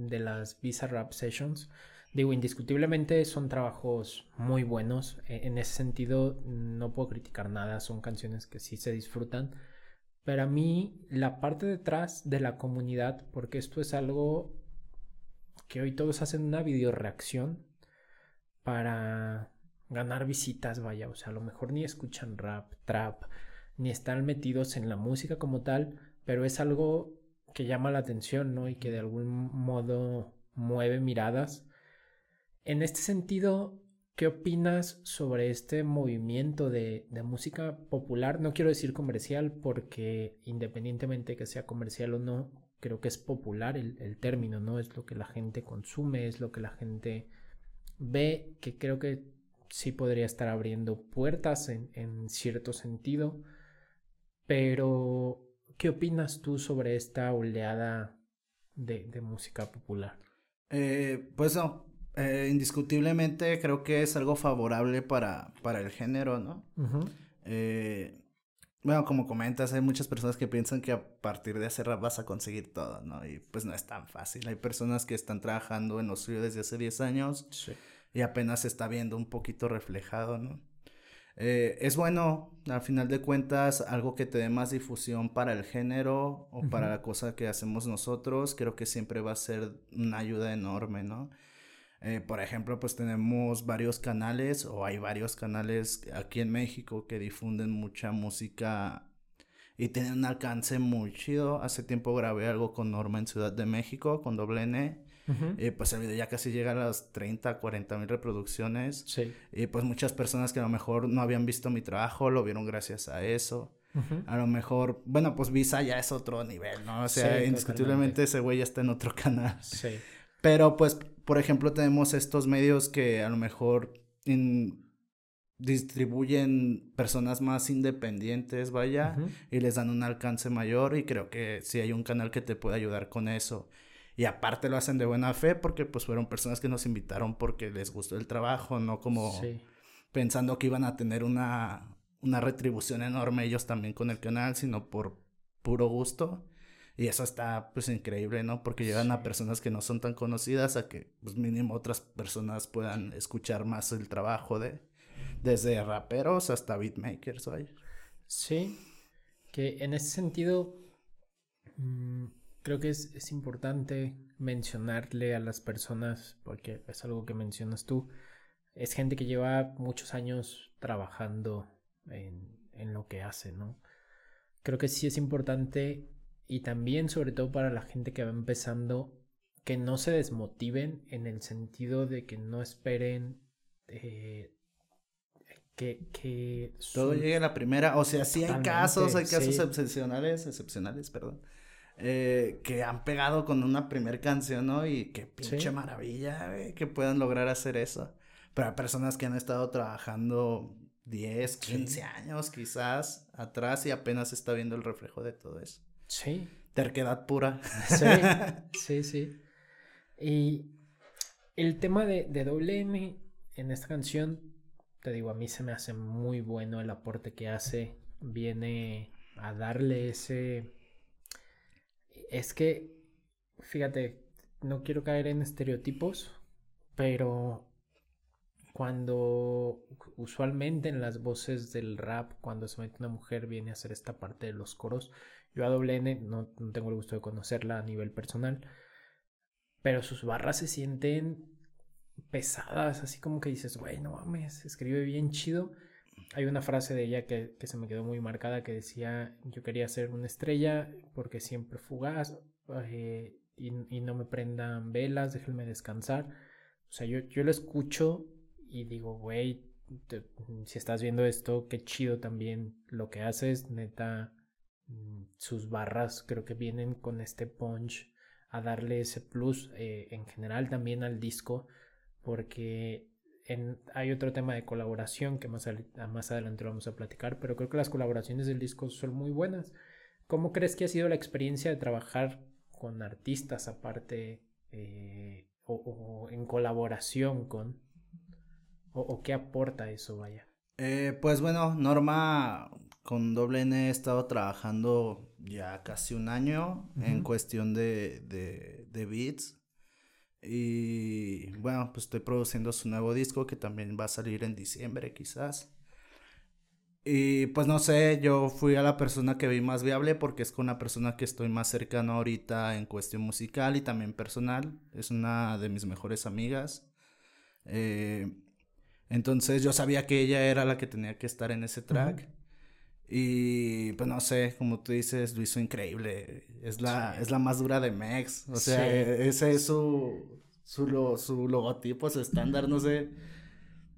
de las Visa Rap Sessions. Digo, indiscutiblemente son trabajos muy buenos. E, en ese sentido, no puedo criticar nada. Son canciones que sí se disfrutan. Pero a mí, la parte detrás de la comunidad, porque esto es algo que hoy todos hacen una video reacción para, ganar visitas, vaya, o sea, a lo mejor ni escuchan rap, trap, ni están metidos en la música como tal, pero es algo que llama la atención, ¿no? Y que de algún modo mueve miradas. En este sentido, ¿qué opinas sobre este movimiento de, de, música popular? No quiero decir comercial porque independientemente que sea comercial o no, creo que es popular el, el término, ¿no? Es lo que la gente consume, es lo que la gente ve, que creo que sí podría estar abriendo puertas en, en cierto sentido. Pero, ¿qué opinas tú sobre esta oleada de, de música popular? Eh, pues no, eh, indiscutiblemente creo que es algo favorable para, para el género, ¿no? eh, bueno, como comentas, hay muchas personas que piensan que a partir de hacer rap vas a conseguir todo, ¿no? Y pues no es tan fácil. Hay personas que están trabajando en lo suyo desde hace 10 años Sí. y apenas se está viendo un poquito reflejado, ¿no? Eh, es bueno, al final de cuentas, algo que te dé más difusión para el género o para la cosa que hacemos nosotros, creo que siempre va a ser una ayuda enorme, ¿no? Eh, por ejemplo, pues tenemos varios canales o hay varios canales aquí en México que difunden mucha música y tienen un alcance muy chido. Hace tiempo grabé algo con Norma en Ciudad de México, con doble N. Ujú. Y pues el video ya casi llega a las 30, 40 mil reproducciones. Sí. Y pues muchas personas que a lo mejor no habían visto mi trabajo lo vieron gracias a eso. A lo mejor, bueno, pues Visa ya es otro nivel, ¿no? O sea, Sí, indiscutiblemente totalmente. ese güey ya está en otro canal. Sí. Pero pues, por ejemplo, tenemos estos medios que a lo mejor in- distribuyen personas más independientes, vaya, y les dan un alcance mayor y creo que sí hay un canal que te puede ayudar con eso. Y aparte lo hacen de buena fe porque pues fueron personas que nos invitaron porque les gustó el trabajo, no como Sí. pensando que iban a tener una, una retribución enorme ellos también con el canal, sino por puro gusto. Y eso está pues increíble, ¿no? Porque llegan a personas que no son tan conocidas a que pues mínimo otras personas puedan escuchar más el trabajo de desde raperos hasta beatmakers, vaya. Sí, que en ese sentido mm, creo que es, es importante mencionarle a las personas, porque es algo que mencionas tú, es gente que lleva muchos años trabajando en, en lo que hace, ¿no? Creo que sí es importante y también sobre todo para la gente que va empezando, que no se desmotiven en el sentido de que no esperen eh, que, que Todo llegue a la primera, o sea, sí hay Totalmente, casos, hay casos sí. excepcionales, excepcionales, perdón, eh, que han pegado con una primer canción, ¿no? Y qué pinche Sí. maravilla, güey, que puedan lograr hacer eso. Pero hay personas que han estado trabajando 10, 15 Sí. años quizás atrás y apenas está viendo el reflejo de todo eso. Sí, Terquedad pura. Sí, sí, sí. Y el tema de, de doble M en esta canción, te digo, a mí se me hace muy bueno el aporte que hace. Viene a darle ese... Es que, fíjate, no quiero caer en estereotipos, pero cuando usualmente en las voces del rap, cuando se mete una mujer, viene a hacer esta parte de los coros. Yo a doble N no, no tengo el gusto de conocerla a nivel personal, pero sus barras se sienten pesadas, así como que dices, güey, no mames, escribe bien chido. Hay una frase de ella que, se me quedó muy marcada que decía, yo quería ser una estrella porque siempre fugaz eh, y, no me prendan velas, déjenme descansar. O sea, yo, yo lo escucho y digo, güey, si estás viendo esto, qué chido también lo que haces, neta, mm, sus barras creo que vienen con este punch a darle ese plus eh, en general también al disco, porque en- hay otro tema de colaboración que más, al- más adelante lo vamos a platicar, pero creo que las colaboraciones del disco son muy buenas. ¿Cómo crees que ha sido la experiencia de trabajar con artistas aparte eh, o, o en colaboración con... O, o qué aporta eso, vaya? Eh, pues bueno, Norma con doble N he estado trabajando ya casi un año en cuestión de, de, de beats. Y bueno, pues estoy produciendo su nuevo disco que también va a salir en diciembre quizás. Y pues no sé, yo fui a la persona que vi más viable porque es con la persona que estoy más cercano ahorita en cuestión musical y también personal. Es una de mis mejores amigas. Eh, Entonces yo sabía que ella era la que tenía que estar en ese track. Y pues no sé, como tú dices, lo hizo increíble. Es la, es la más dura de Mex. O sea, Sí. ese es su, su, lo- su logotipo, su estándar, no sé.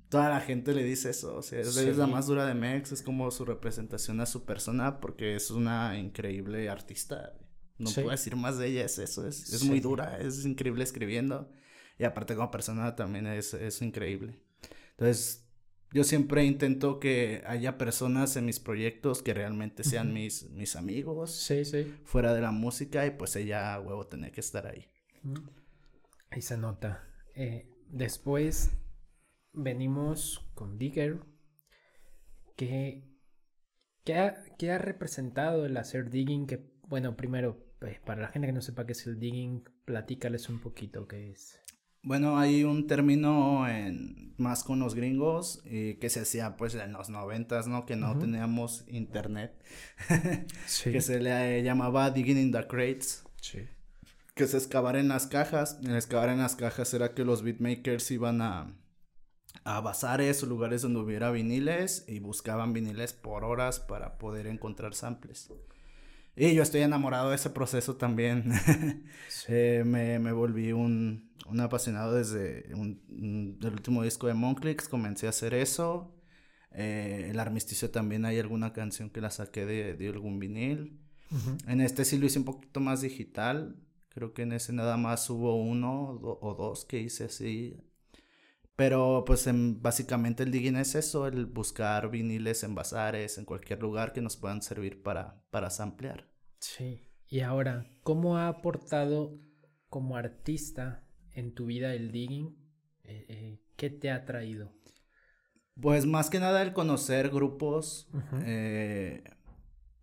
Toda la gente le dice eso. O sea, es, es la Sí. más dura de Mex. Es como su representación a su persona porque es una increíble artista. No Sí. puedo decir más de ella, es eso. Es, es Sí. muy dura, es increíble escribiendo. Y aparte como persona también es, es increíble. Entonces, yo siempre intento que haya personas en mis proyectos que realmente sean mis, mis amigos Sí, sí. fuera de la música y pues ella, huevo, tenía que estar ahí. Ahí se nota. Eh, después venimos con Digger. Que, que, ha, que ha representado el hacer digging? Que, bueno, primero, pues, para la gente que no sepa qué es el digging, platícales un poquito qué es. Bueno, hay un término en, más con los gringos y que se hacía pues en los noventas, ¿no? Que no teníamos internet, Sí. que se le llamaba digging in the crates. sí. que es excavar en las cajas. El excavar en las cajas era que los beatmakers iban a, a bazares o lugares donde hubiera viniles y buscaban viniles por horas para poder encontrar samples. Y yo estoy enamorado de ese proceso también. Eh, me, me volví un, un apasionado desde un, un- el último disco de Monclix. Comencé a hacer eso. Eh, el armisticio también hay alguna canción que la saqué de, de algún vinil. En este sí lo hice un poquito más digital. Creo que en ese nada más hubo uno do- o dos que hice así. Pero pues en- básicamente el digging es eso, el buscar viniles en bazares, en cualquier lugar que nos puedan servir para, para samplear. Sí. Y ahora, ¿cómo ha aportado como artista en tu vida el digging? Eh, eh, ¿Qué te ha traído? Pues más que nada el conocer grupos, eh,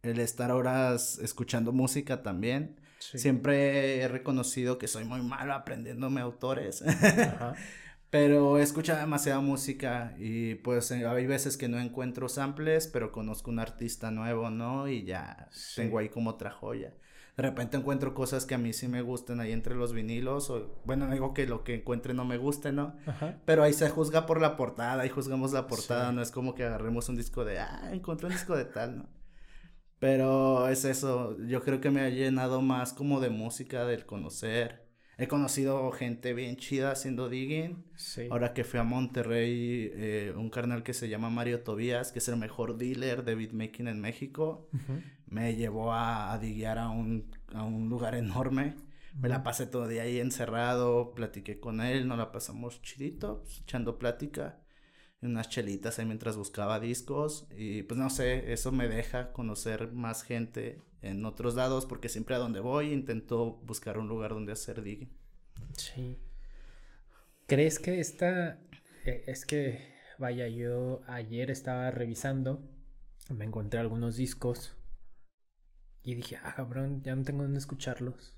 el estar horas escuchando música también. Sí. Siempre he reconocido que soy muy malo aprendiéndome autores. Ajá. Pero he escuchado demasiada música y pues hay veces que no encuentro samples, pero conozco un artista nuevo, ¿no? Y ya Sí. tengo ahí como otra joya. De repente encuentro cosas que a mí sí me gustan ahí entre los vinilos, o bueno, no digo que lo que encuentre no me guste, ¿no? Ajá. Pero ahí se juzga por la portada, ahí juzgamos la portada, Sí. no es como que agarremos un disco de, ah, encontré un disco de tal, ¿no? Pero es eso, yo creo que me ha llenado más como de música, del conocer. He conocido gente bien chida haciendo digging. Sí. Ahora que fui a Monterrey, eh, un carnal que se llama Mario Tobías, que es el mejor dealer de beatmaking en México, Ujú. Me llevó a, a diguear a un, a un lugar enorme. Me la pasé todo el día ahí encerrado, platiqué con él, nos la pasamos chidito, pues, echando plática, unas chelitas ahí mientras buscaba discos. Y pues no sé, eso me deja conocer más gente en otros lados, porque siempre a donde voy intento buscar un lugar donde hacer digging. Sí. ¿Crees que esta... eh, es que, vaya, yo ayer estaba revisando, me encontré algunos discos y dije, ah, cabrón, ya no tengo dónde escucharlos.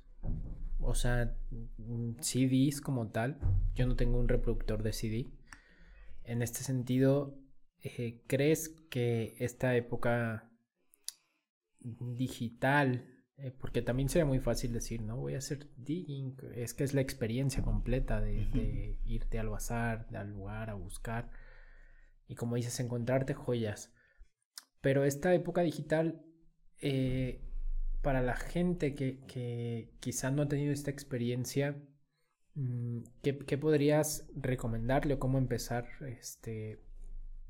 O sea, mm, CDs como tal, yo no tengo un reproductor de CD. En este sentido, eh, ¿crees que esta época digital, eh, porque también sería muy fácil decir, no voy a hacer digging, es que es la experiencia completa de, de irte al bazar, de al lugar a buscar y como dices, encontrarte joyas. Pero esta época digital, eh, para la gente que, que quizá no ha tenido esta experiencia, mm, ¿qué, qué podrías recomendarle o cómo empezar? Este,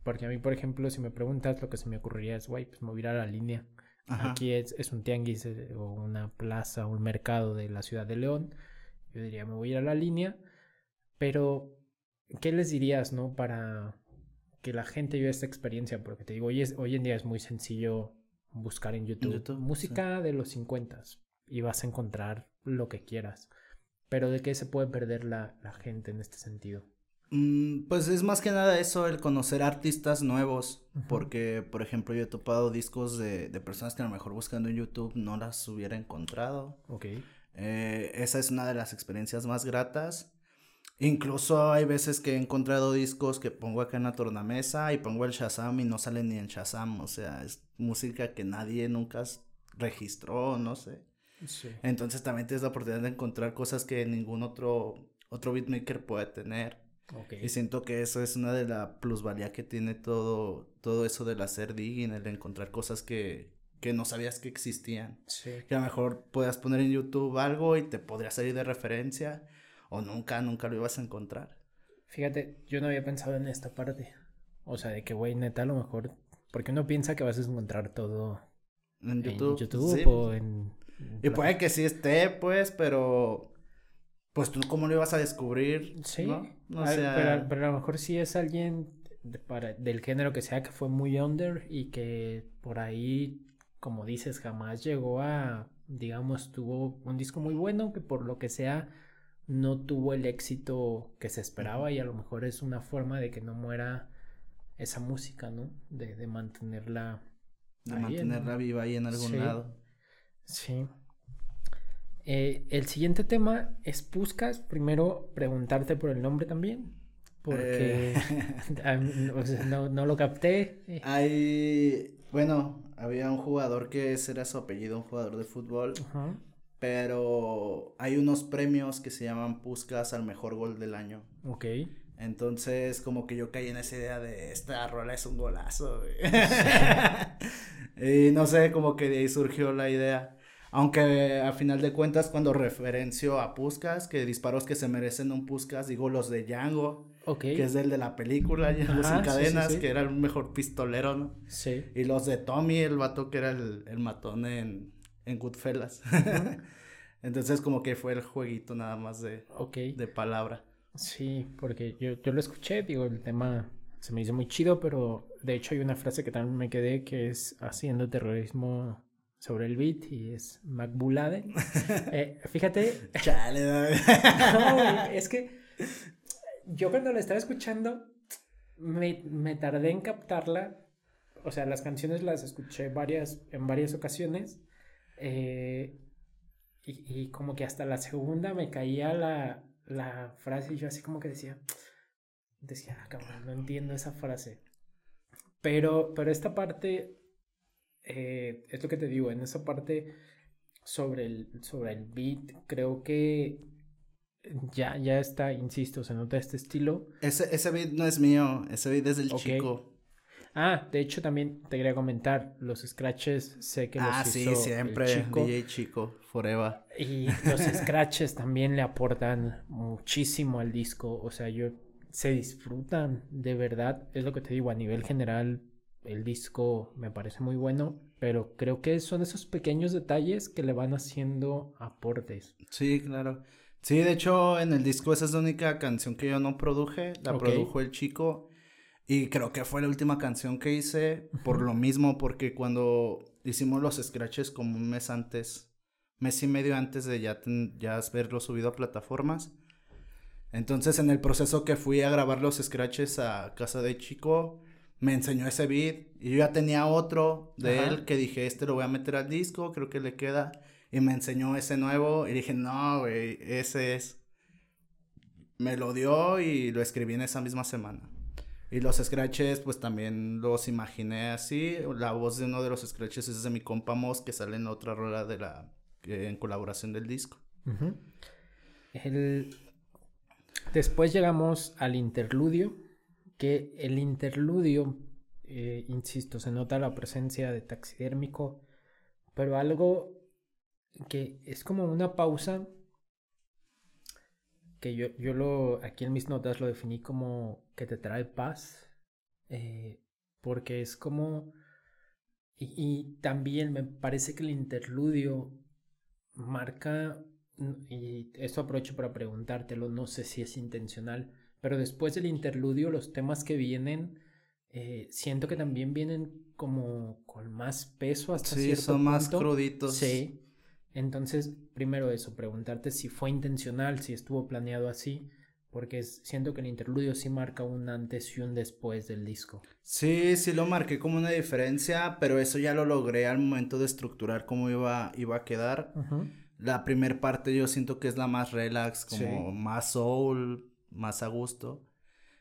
porque a mí, por ejemplo, si me preguntas, lo que se me ocurriría es, güey, pues me voy a la línea. Ajá. Aquí es, es un tianguis eh, o una plaza, un mercado de la ciudad de León. Yo diría, me voy a ir a la línea. Pero, ¿qué les dirías, no? Para que la gente viva esta experiencia. Porque te digo, hoy, es, hoy en día es muy sencillo buscar en YouTube, YouTube, música de los 50 y vas a encontrar lo que quieras. Pero, ¿de qué se puede perder la, la gente en este sentido? Mm, Pues es más que nada eso, el conocer artistas nuevos, porque por ejemplo yo he topado discos de, de personas que a lo mejor buscando en YouTube no las hubiera encontrado. Ok. Eh, esa es una de las experiencias más gratas. Incluso hay veces que he encontrado discos que pongo acá en la tornamesa y pongo el Shazam y no sale ni en Shazam, o sea, es música que nadie nunca registró, no sé. Sí. Entonces también tienes la oportunidad de encontrar cosas que ningún otro, otro beatmaker puede tener. Y siento que eso es una de la plusvalía que tiene todo, todo eso del hacer digging, el encontrar cosas que, que no sabías que existían. Sí. Que a lo mejor puedas poner en YouTube algo y te podría salir de referencia, o nunca, nunca lo ibas a encontrar. Fíjate, yo no había pensado en esta parte. O sea, de que, güey, neta, a lo mejor. Porque uno piensa que vas a encontrar todo En en YouTube. YouTube, sí. o en. Y puede que sí esté, pues, pero. Pues tú, ¿cómo lo ibas a descubrir? Sí, ¿No? O a- sea, pero, pero a lo mejor sí es alguien de- para, del género que sea que fue muy under y que por ahí, como dices, jamás llegó a, digamos, tuvo un disco muy bueno que por lo que sea no tuvo el éxito que se esperaba y a lo mejor es una forma de que no muera esa música, ¿no? De, de mantenerla de ahí, mantenerla ¿no? viva ahí en algún Sí. lado. Sí. Eh, el siguiente tema es Puskas. Primero, preguntarte por el nombre también. Porque Eh. o sea, no, no lo capté. Hay. Bueno, había un jugador que ese era su apellido, un jugador de fútbol. Ajá. Pero hay unos premios que se llaman Puskas al mejor gol del año. Ok. Entonces, como que yo caí en esa idea de esta rola es un golazo, y no sé, como que de ahí surgió la idea. Aunque a final de cuentas, cuando referencio a Puskas, que disparos que se merecen un Puskas, digo los de Django, que es del de la película, Django sin sí, sí, cadenas, sí. que era el mejor pistolero, ¿no? Sí. Y los de Tommy, el vato que era el, el matón en, en Goodfellas. Entonces, como que fue el jueguito nada más de, Ok. de palabra. Sí, porque yo, yo lo escuché, digo, el tema se me hizo muy chido, pero de hecho hay una frase que también me quedé que es haciendo terrorismo sobre el beat y es Macbulade. Eh, fíjate, Chale, David. No, es que yo cuando la estaba escuchando me, me tardé en captarla. O sea, las canciones las escuché varias, en varias ocasiones. Eh, y, y como que hasta la segunda me caía la, la frase y yo así como que decía, decía, ah, cabrón, no entiendo esa frase. Pero, pero esta parte, eh, es lo que te digo, en esa parte sobre el, sobre el beat, creo que ya, ya está, insisto, se nota este estilo. Ese, ese beat no es mío, ese beat es del chico. Ah, de hecho también te quería comentar, los scratches sé que los Ah, sí, el siempre. chico. DJ chico, forever. Y los scratches también le aportan muchísimo al disco. O sea, yo se disfrutan de verdad. Es lo que te digo, a nivel general, el disco me parece muy bueno. Pero creo que son esos pequeños detalles que le van haciendo aportes. Sí, claro. Sí, de hecho, en el disco esa es la única canción que yo no produje, la produjo el chico. Y creo que fue la última canción que hice por lo mismo, porque cuando hicimos los scratches como un mes antes, mes y medio antes de ya, ten- ya verlo subido a plataformas. Entonces, en el proceso que fui a grabar los scratches a casa de chico, me enseñó ese beat y yo ya tenía otro de Ajá. él que dije, este lo voy a meter al disco, creo que le queda. Y me enseñó ese nuevo y dije, no, güey, ese es. Me lo dio y lo escribí en esa misma semana. Y los scratches, pues también los imaginé así. La voz de uno de los scratches es de mi compa Moss, que sale en otra rola de la, en colaboración del disco. El- Después llegamos al interludio, que el interludio, eh, insisto, se nota la presencia de taxidérmico, pero algo que es como una pausa, que yo, yo lo, aquí en mis notas lo definí como que te trae paz, eh, porque es como, y, y también me parece que el interludio marca y esto aprovecho para preguntártelo, no sé si es intencional, pero después del interludio los temas que vienen, eh, siento que también vienen como con más peso hasta Sí, cierto son más cruditos. Sí. Entonces, primero eso, preguntarte si fue intencional, si estuvo planeado así, porque siento que el interludio sí marca un antes y un después del disco. Sí, sí lo marqué como una diferencia, pero eso ya lo logré al momento de estructurar cómo iba, iba a quedar. La primer parte yo siento que es la más relax, como Sí. más soul, más a gusto.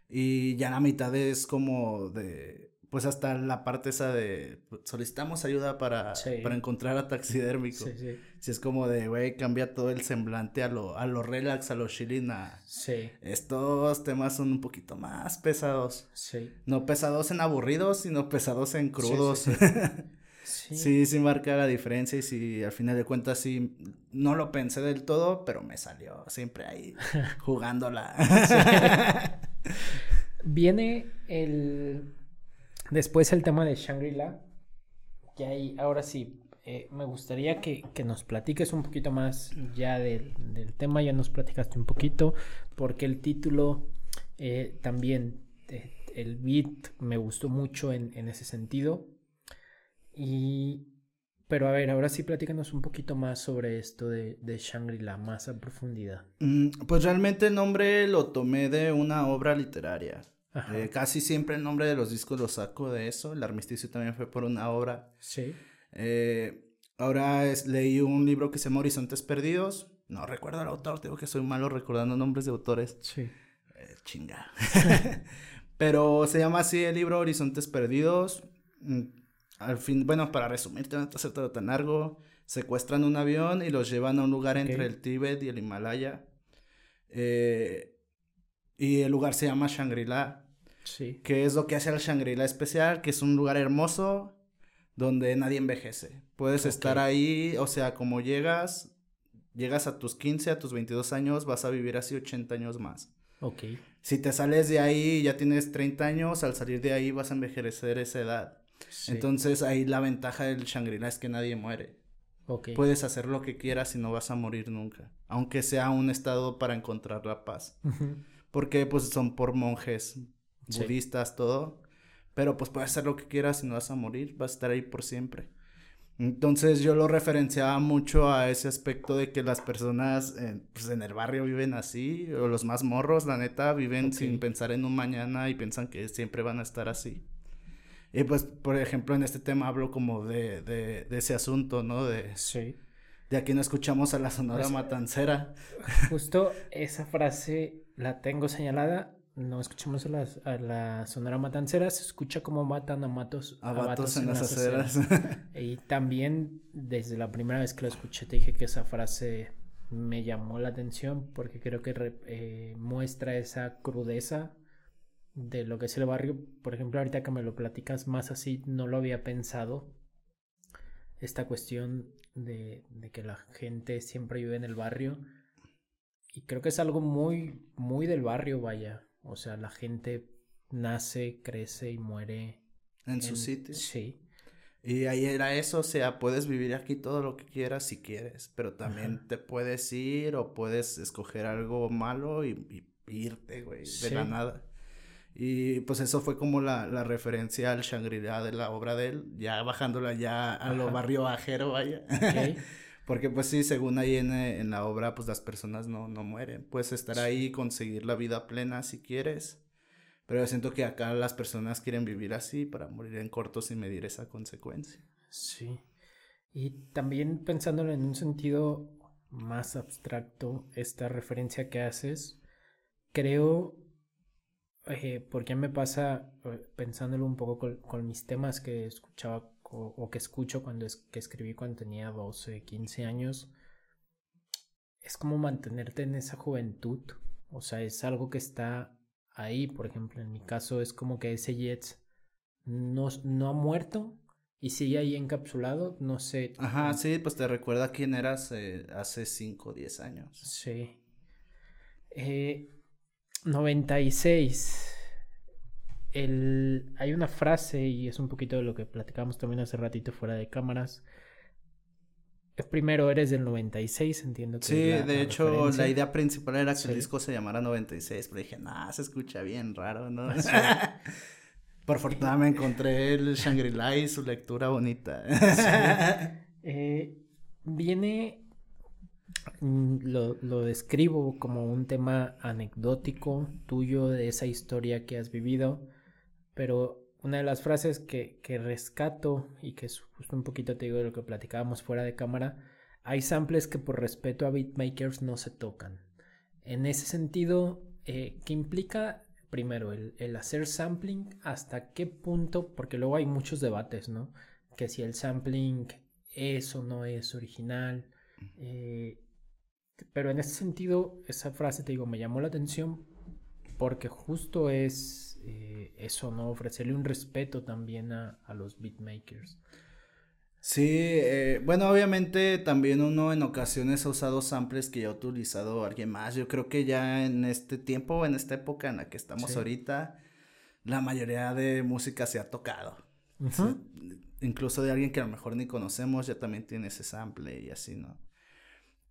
Y ya la mitad es como de, pues hasta la parte esa de solicitamos ayuda para, Sí. para encontrar a taxidérmico. Sí, sí. Si es como de, güey, cambia todo el semblante a lo, a lo relax, a lo chilling, a- Sí, Estos temas son un poquito más pesados. sí. No pesados en aburridos, sino pesados en crudos. sí, Sí, Sí. sí, marca la diferencia y sí, al final de cuentas sí, no lo pensé del todo, pero me salió siempre ahí jugándola. Viene el. Después el tema de Shangri-La. Que ahí, ahora sí, eh, me gustaría que, que nos platiques un poquito más ya del, del tema. Ya nos platicaste un poquito. Porque el título eh, también, eh, el beat me gustó mucho en, en ese sentido. Y. Pero a ver, ahora sí platícanos un poquito más sobre esto de, de Shangri-La, más a profundidad. Mm, pues realmente el nombre lo tomé de una obra literaria. Eh, casi siempre el nombre de los discos lo saco de eso. El armisticio también fue por una obra. Sí. Eh, ahora es- leí un libro que se llama Horizontes Perdidos. No recuerdo el autor, digo que soy malo recordando nombres de autores. Sí. Eh, chinga. Pero se llama así el libro Horizontes Perdidos. Mm, Al fin, bueno, para resumirte, no te hacer todo tan largo. Secuestran un avión y los llevan a un lugar entre el Tíbet y el Himalaya. Eh, y el lugar se llama Shangri-La. Sí. que es lo que hace al Shangri-La especial, que es un lugar hermoso donde nadie envejece. Puedes estar ahí, o sea, como llegas, llegas a tus 15, a tus 22 años, vas a vivir así 80 años más. Ok. Si te sales de ahí y ya tienes 30 años, al salir de ahí vas a envejecer esa edad. Sí. Entonces ahí la ventaja del Shangri-La es que nadie muere. Ok. Puedes hacer lo que quieras y no vas a morir nunca, aunque sea un estado para encontrar la paz. Porque pues son por monjes Sí. budistas, todo. Pero pues puedes hacer lo que quieras y no vas a morir, vas a estar ahí por siempre. Entonces yo lo referenciaba mucho a ese aspecto de que las personas eh, pues en el barrio viven así, o los más morros, la neta, viven sin pensar en un mañana y piensan que siempre van a estar así. Y pues, por ejemplo, en este tema hablo como de, de, de ese asunto, ¿no? De, Sí. de aquí no escuchamos a la Sonora Pues, Matancera. Justo esa frase la tengo señalada. No escuchamos a, las- a la Sonora Matancera, se escucha como matan a matos A vatos en las aceras. Y también desde la primera vez que lo escuché te dije que esa frase me llamó la atención porque creo que eh, muestra esa crudeza de lo que es el barrio. Por ejemplo, ahorita que me lo platicas más así, no lo había pensado. Esta cuestión de, de que la gente siempre vive en el barrio. Y creo que es algo muy, muy del barrio, vaya. O sea, la gente nace, crece y muere. en su sitio. Sí. Y ahí era eso, o sea, puedes vivir aquí todo lo que quieras si quieres, pero también Ajá. te puedes ir o puedes escoger algo malo y, y irte, güey, de la nada. Y pues eso fue como la, la referencia al Shangri-La de la obra de él, ya bajándola ya a lo Ajá. barrio ajero, vaya. Ok. Porque pues sí, según ahí en, eh, en la obra, pues las personas no, no mueren. Puedes estar ahí y conseguir la vida plena si quieres. Pero yo siento que acá las personas quieren vivir así para morir en corto sin medir esa consecuencia. Sí. Y también pensándolo en un sentido más abstracto, esta referencia que haces, creo, eh, porque me pasa eh, pensándolo un poco con, con mis temas que escuchaba o, o que escucho cuando es, que escribí cuando tenía 12, 15 años, es como mantenerte en esa juventud, o sea, es algo que está ahí, por ejemplo, en mi caso es como que ese Jets no, no ha muerto y sigue ahí encapsulado, no sé. Ajá, sí, pues te recuerda quién eras eh, hace 5 o 10 años. Sí. Eh, 96. El, hay una frase y es un poquito de lo que platicamos también hace ratito fuera de cámaras. Primero eres del 96, entiendo que Sí, la- de la hecho, referencia. la idea principal era que Sí. el disco se llamara 96, pero dije, nah, se escucha bien raro, ¿no? Sí. Por fortuna me encontré el Shangri-La y su lectura bonita. Eh, viene, mm, lo, lo describo como un tema anecdótico tuyo de esa historia que has vivido, pero una de las frases que, que rescato y que es justo un poquito te digo de lo que platicábamos fuera de cámara, hay samples que por respeto a beatmakers no se tocan. En ese sentido, eh, ¿qué implica primero, el, el hacer sampling, hasta qué punto, porque luego hay muchos debates, ¿no? Que si el sampling es o no es original. eh, pero en ese sentido, esa frase, te digo, me llamó la atención porque justo es eh, eso, ¿no? Ofrecerle un respeto también a, a los beatmakers. Sí, eh, bueno, obviamente también uno en ocasiones ha usado samples que ya ha utilizado alguien más. Yo creo que ya en este tiempo, en esta época en la que estamos Sí. ahorita, la mayoría de música se ha tocado. Sí, incluso de alguien que a lo mejor ni conocemos ya también tiene ese sample y así, ¿no?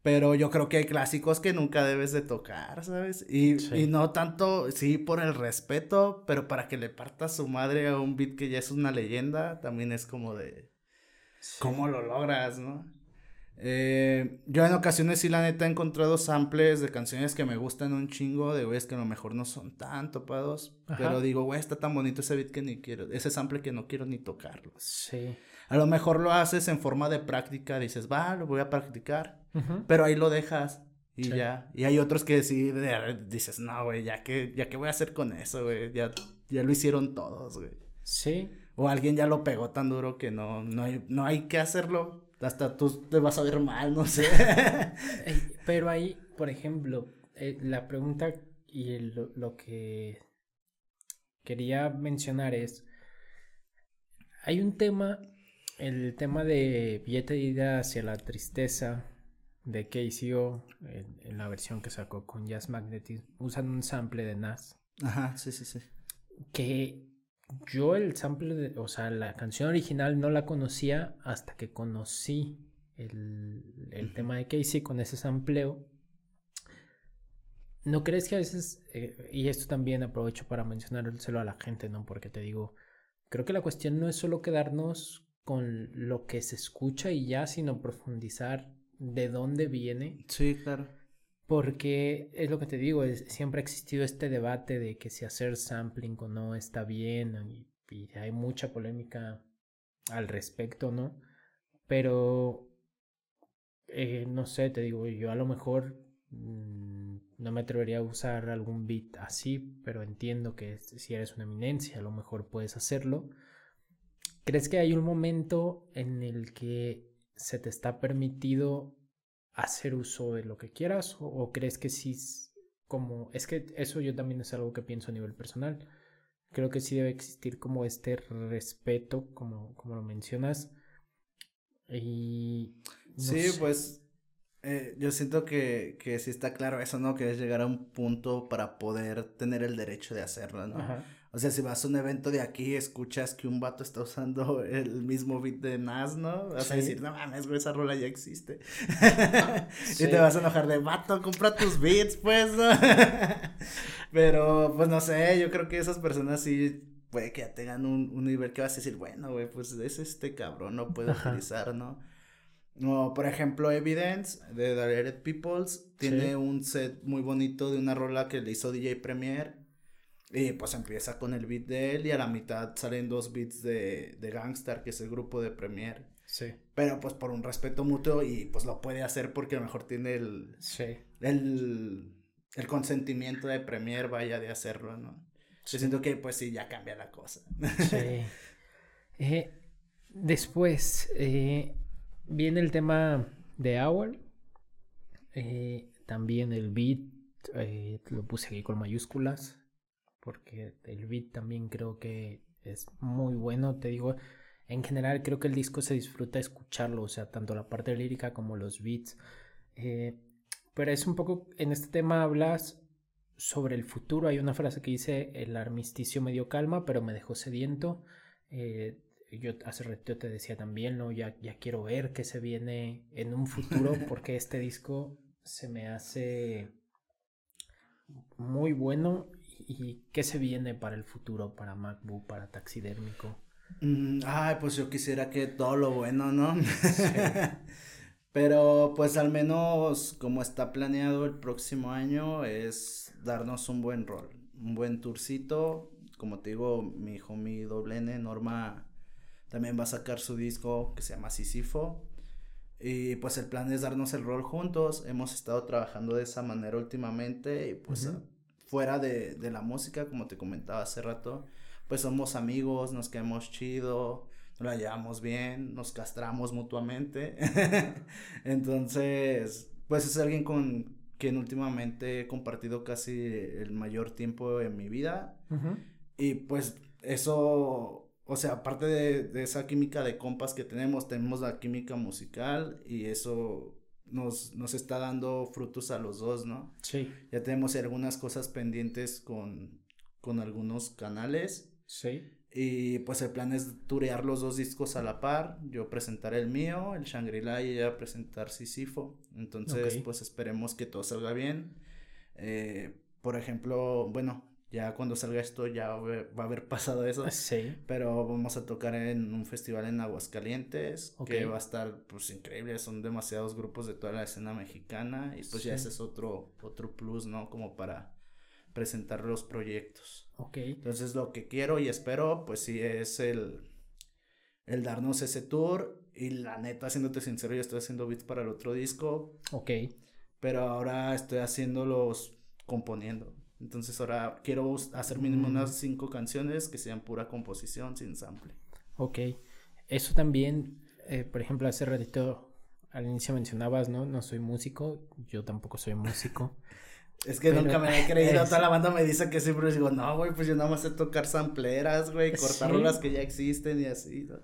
Pero yo creo que hay clásicos que nunca debes de tocar, ¿sabes? Y, Sí. y no tanto, sí, por el respeto, pero para que le parta su madre a un beat que ya es una leyenda, también es como de... ¿Cómo lo logras, no? Eh, yo en ocasiones sí la neta he encontrado samples de canciones que me gustan un chingo, de güeyes que a lo mejor no son tan topados, Ajá. pero digo, güey, está tan bonito ese beat que ni quiero, ese sample que no quiero ni tocarlo. Sí. A lo mejor lo haces en forma de práctica, dices, va, lo voy a practicar, pero ahí lo dejas y Sí. ya. Y hay otros que sí, dices, no, güey, ya que, ya qué voy a hacer con eso, güey, ya, ya lo hicieron todos, güey. Sí. O alguien ya lo pegó tan duro que no, no hay, no hay que hacerlo. Hasta tú te vas a ver mal, no sé. Pero ahí, por ejemplo, eh, la pregunta y el- lo que quería mencionar es, hay un tema, el tema de billete de ida hacia la tristeza de KCO en, en la versión que sacó con Jazz Magnetism, usan un sample de Nas Ajá, sí, sí, sí. que yo el sample, de- o sea, la canción original no la conocía hasta que conocí el, el tema de Casey con ese sampleo. ¿No crees que a veces, eh, y esto también aprovecho para mencionárselo a la gente, ¿no? Porque te digo, creo que la cuestión no es solo quedarnos con lo que se escucha y ya, sino profundizar de dónde viene Sí, claro. porque es lo que te digo, es- siempre ha existido este debate de que si hacer sampling o no está bien y, y hay mucha polémica al respecto, ¿no? Pero, eh, no sé, te digo, yo a lo mejor mm, no me atrevería a usar algún beat así, pero entiendo que si eres una eminencia, a lo mejor puedes hacerlo. ¿Crees que hay un momento en el que se te está permitido hacer uso de lo que quieras o, o crees que sí como es que eso yo también es algo que pienso a nivel personal creo que sí debe existir como este respeto como como lo mencionas y no sí, sé. pues eh, yo siento que, que sí está claro eso, ¿no? Que es llegar a un punto para poder tener el derecho de hacerlo, ¿no? Ajá. O sea, si vas a un evento de aquí, escuchas que un vato está usando el mismo beat de Nas, ¿no? Vas a decir, no mames, güey, esa rola ya existe. Sí. Y te vas a enojar de, vato, compra tus beats, pues, ¿no? Pero, pues, no sé, yo creo que esas personas sí puede que ya tengan un, un nivel que vas a decir, bueno, güey, pues es este cabrón, no puedo Ajá. utilizar, ¿no? No, por ejemplo, Evidence de Direct Peoples tiene Sí. un set muy bonito de una rola que le hizo DJ Premier. Y pues empieza con el beat de él y a la mitad salen dos beats de, de Gangstar, que es el grupo de Premier. sí Pero pues por un respeto mutuo y pues lo puede hacer porque a lo mejor tiene el, sí el, el consentimiento de Premier, vaya, de hacerlo, ¿no? Yo siento que pues sí, ya cambia la cosa. Sí. Eh, después eh, viene el tema de Hour. Eh, también el beat lo puse aquí con mayúsculas. Porque el beat también creo que es muy bueno. Te digo, en general creo que el disco se disfruta escucharlo. O sea, tanto la parte lírica como los beats. Eh, pero es un poco, en este tema hablas sobre el futuro. Hay una frase que dice, el armisticio me dio calma, pero me dejó sediento. Eh, yo hace rato te decía también, ¿no? Ya, ya quiero ver qué se viene en un futuro, porque este disco se me hace muy bueno. ¿Y qué se viene para el futuro, para MacBook, para Taxidérmico? Mm, ay, pues yo quisiera que todo lo bueno, ¿no? Pero pues al menos como está planeado el próximo año es darnos un buen rol, un buen tourcito. Como te digo, mi hijo, mi doble N, Norma, también va a sacar su disco que se llama Sisifo. Y pues el plan es darnos el rol juntos. Hemos estado trabajando de esa manera últimamente y pues Ujú. a fuera de, de la música, como te comentaba hace rato, pues somos amigos, nos quedamos chido, nos la llevamos bien, nos castramos mutuamente. Entonces, pues es alguien con quien últimamente he compartido casi el mayor tiempo en mi vida. Y pues eso, o sea, aparte de, de, esa química de compas que tenemos, tenemos la química musical y eso nos, nos está dando frutos a los dos, ¿no? Sí. Ya tenemos algunas cosas pendientes con, con algunos canales. Sí. Y pues el plan es turear los dos discos a la par, yo presentar el mío, el Shangri-La y ella presentar Sisifo. Entonces, pues esperemos que todo salga bien. Eh, por ejemplo, bueno, ya cuando salga esto ya va a haber, pasado eso. Sí. Pero vamos a tocar en un festival en Aguascalientes, Ok. que va a estar pues increíble, son demasiados grupos de toda la escena mexicana y pues ya ese es otro, otro plus, ¿no? Como para presentar los proyectos. Ok. Entonces lo que quiero y espero, pues sí, es el, el darnos ese tour. Y la neta, siéndote sincero, yo estoy haciendo beats para el otro disco, Ok. pero ahora estoy haciéndolos componiendo. Entonces ahora quiero hacer mínimo unas cinco canciones que sean pura composición sin sample. Ok. Eso también, eh, por ejemplo, hace ratito al inicio mencionabas, ¿no? No soy músico, yo tampoco soy músico. Es que Pero- nunca me he creído, toda la banda me dice que siempre digo, no, güey, pues yo nada más sé tocar sampleras, güey, cortar Sí. que ya existen y así, ¿no?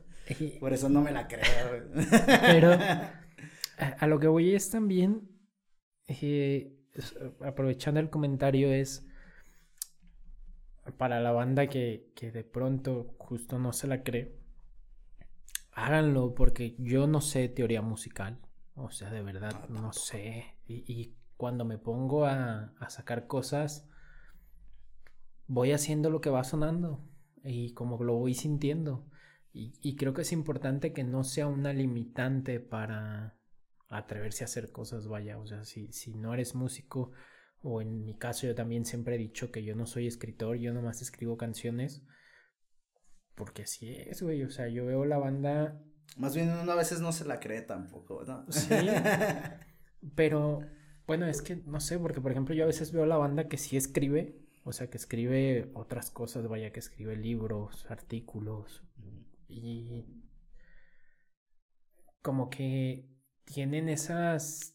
Por eso no me la creo, güey. Pero a, a lo que voy es también, eh, aprovechando el comentario, es para la banda que, que de pronto justo no se la cree, háganlo porque yo no sé teoría musical, o sea, de verdad no sé. Y, y cuando me pongo a, a sacar cosas, voy haciendo lo que va sonando y como lo voy sintiendo. Y, y creo que es importante que no sea una limitante para atreverse a hacer cosas, vaya. O sea, si, si no eres músico, o en mi caso yo también siempre he dicho que yo no soy escritor, yo nomás escribo canciones. Porque así es, güey. O sea, yo veo la banda. Más bien uno a veces no se la cree tampoco, ¿no? Sí. Pero, bueno, es que no sé, porque por ejemplo yo a veces veo la banda que sí escribe. O sea, que escribe otras cosas, vaya, que escribe libros, artículos, y como que tienen esas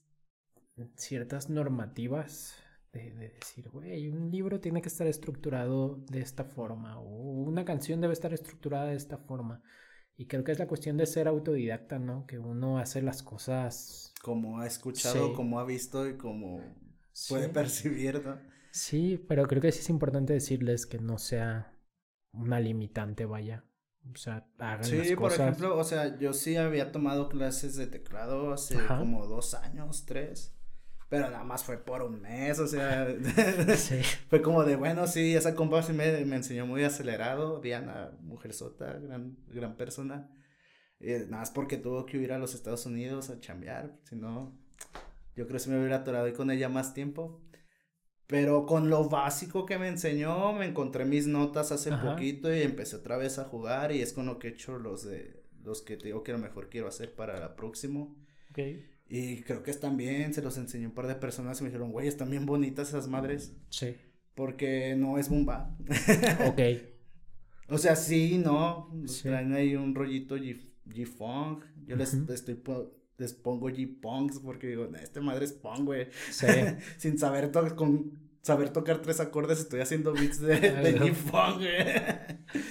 ciertas normativas de, de decir, güey, un libro tiene que estar estructurado de esta forma o una canción debe estar estructurada de esta forma. Y creo que es la cuestión de ser autodidacta, ¿no? Que uno hace las cosas... Como ha escuchado, Sí. como ha visto y como puede Sí. percibir, ¿no? Sí, pero creo que sí es importante decirles que no sea una limitante, vaya. O sea, hagan Sí, las por ejemplo, o sea, yo sí había tomado clases de teclado hace Ajá. como dos años, tres, pero nada más fue por un mes, o sea, Sí. fue como de, bueno, sí, esa compa sí me, me enseñó muy acelerado, Diana, mujer sota, gran, gran persona, eh, nada más porque tuvo que ir a los Estados Unidos a chambear, si no, yo creo que sí me hubiera atorado ahí con ella más tiempo. Pero con lo básico que me enseñó, me encontré mis notas hace Ajá. poquito y empecé otra vez a jugar y es con lo que he hecho los de los que te digo que a lo mejor quiero hacer para la próximo. Ok. Y creo que están bien, se los enseñé un par de personas y me dijeron, güey, están bien bonitas esas madres, Sí. porque no es bomba. Ok. o sea, sí, no, Sí. traen ahí un rollito G-Funk, yo les, estoy les pongo G-Punks porque digo, "Nah, este madre es punk, güey. Sí. Sin saber to- con saber tocar tres acordes estoy haciendo beats de, de. G-Funk, güey.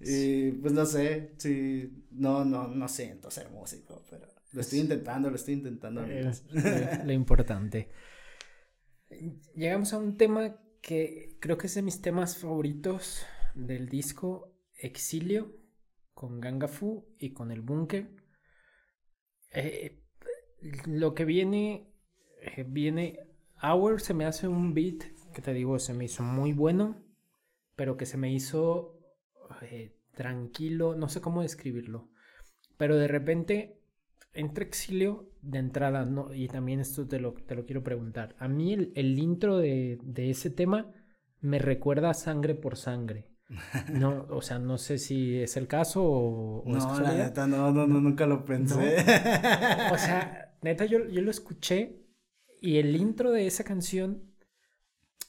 Y pues no sé, sí, no, no, no siento ser músico, pero lo estoy intentando, lo estoy intentando. Es lo, importante. Llegamos a un tema que creo que es de mis temas favoritos del disco Exilio con Ganga Fu y con El Búnker. Eh, lo que viene, eh, viene Hour se me hace un beat que te digo, se me hizo muy bueno, pero que se me hizo eh, tranquilo, no sé cómo describirlo. Pero de repente entre exilio de entrada, no, y también esto te lo, te lo quiero preguntar. A mí el, el intro de, de ese tema me recuerda a sangre por sangre. No, o sea, no sé si es el caso o, o es No, la neta, no, no, no, nunca lo pensé. O sea, neta, yo, yo lo escuché y el intro de esa canción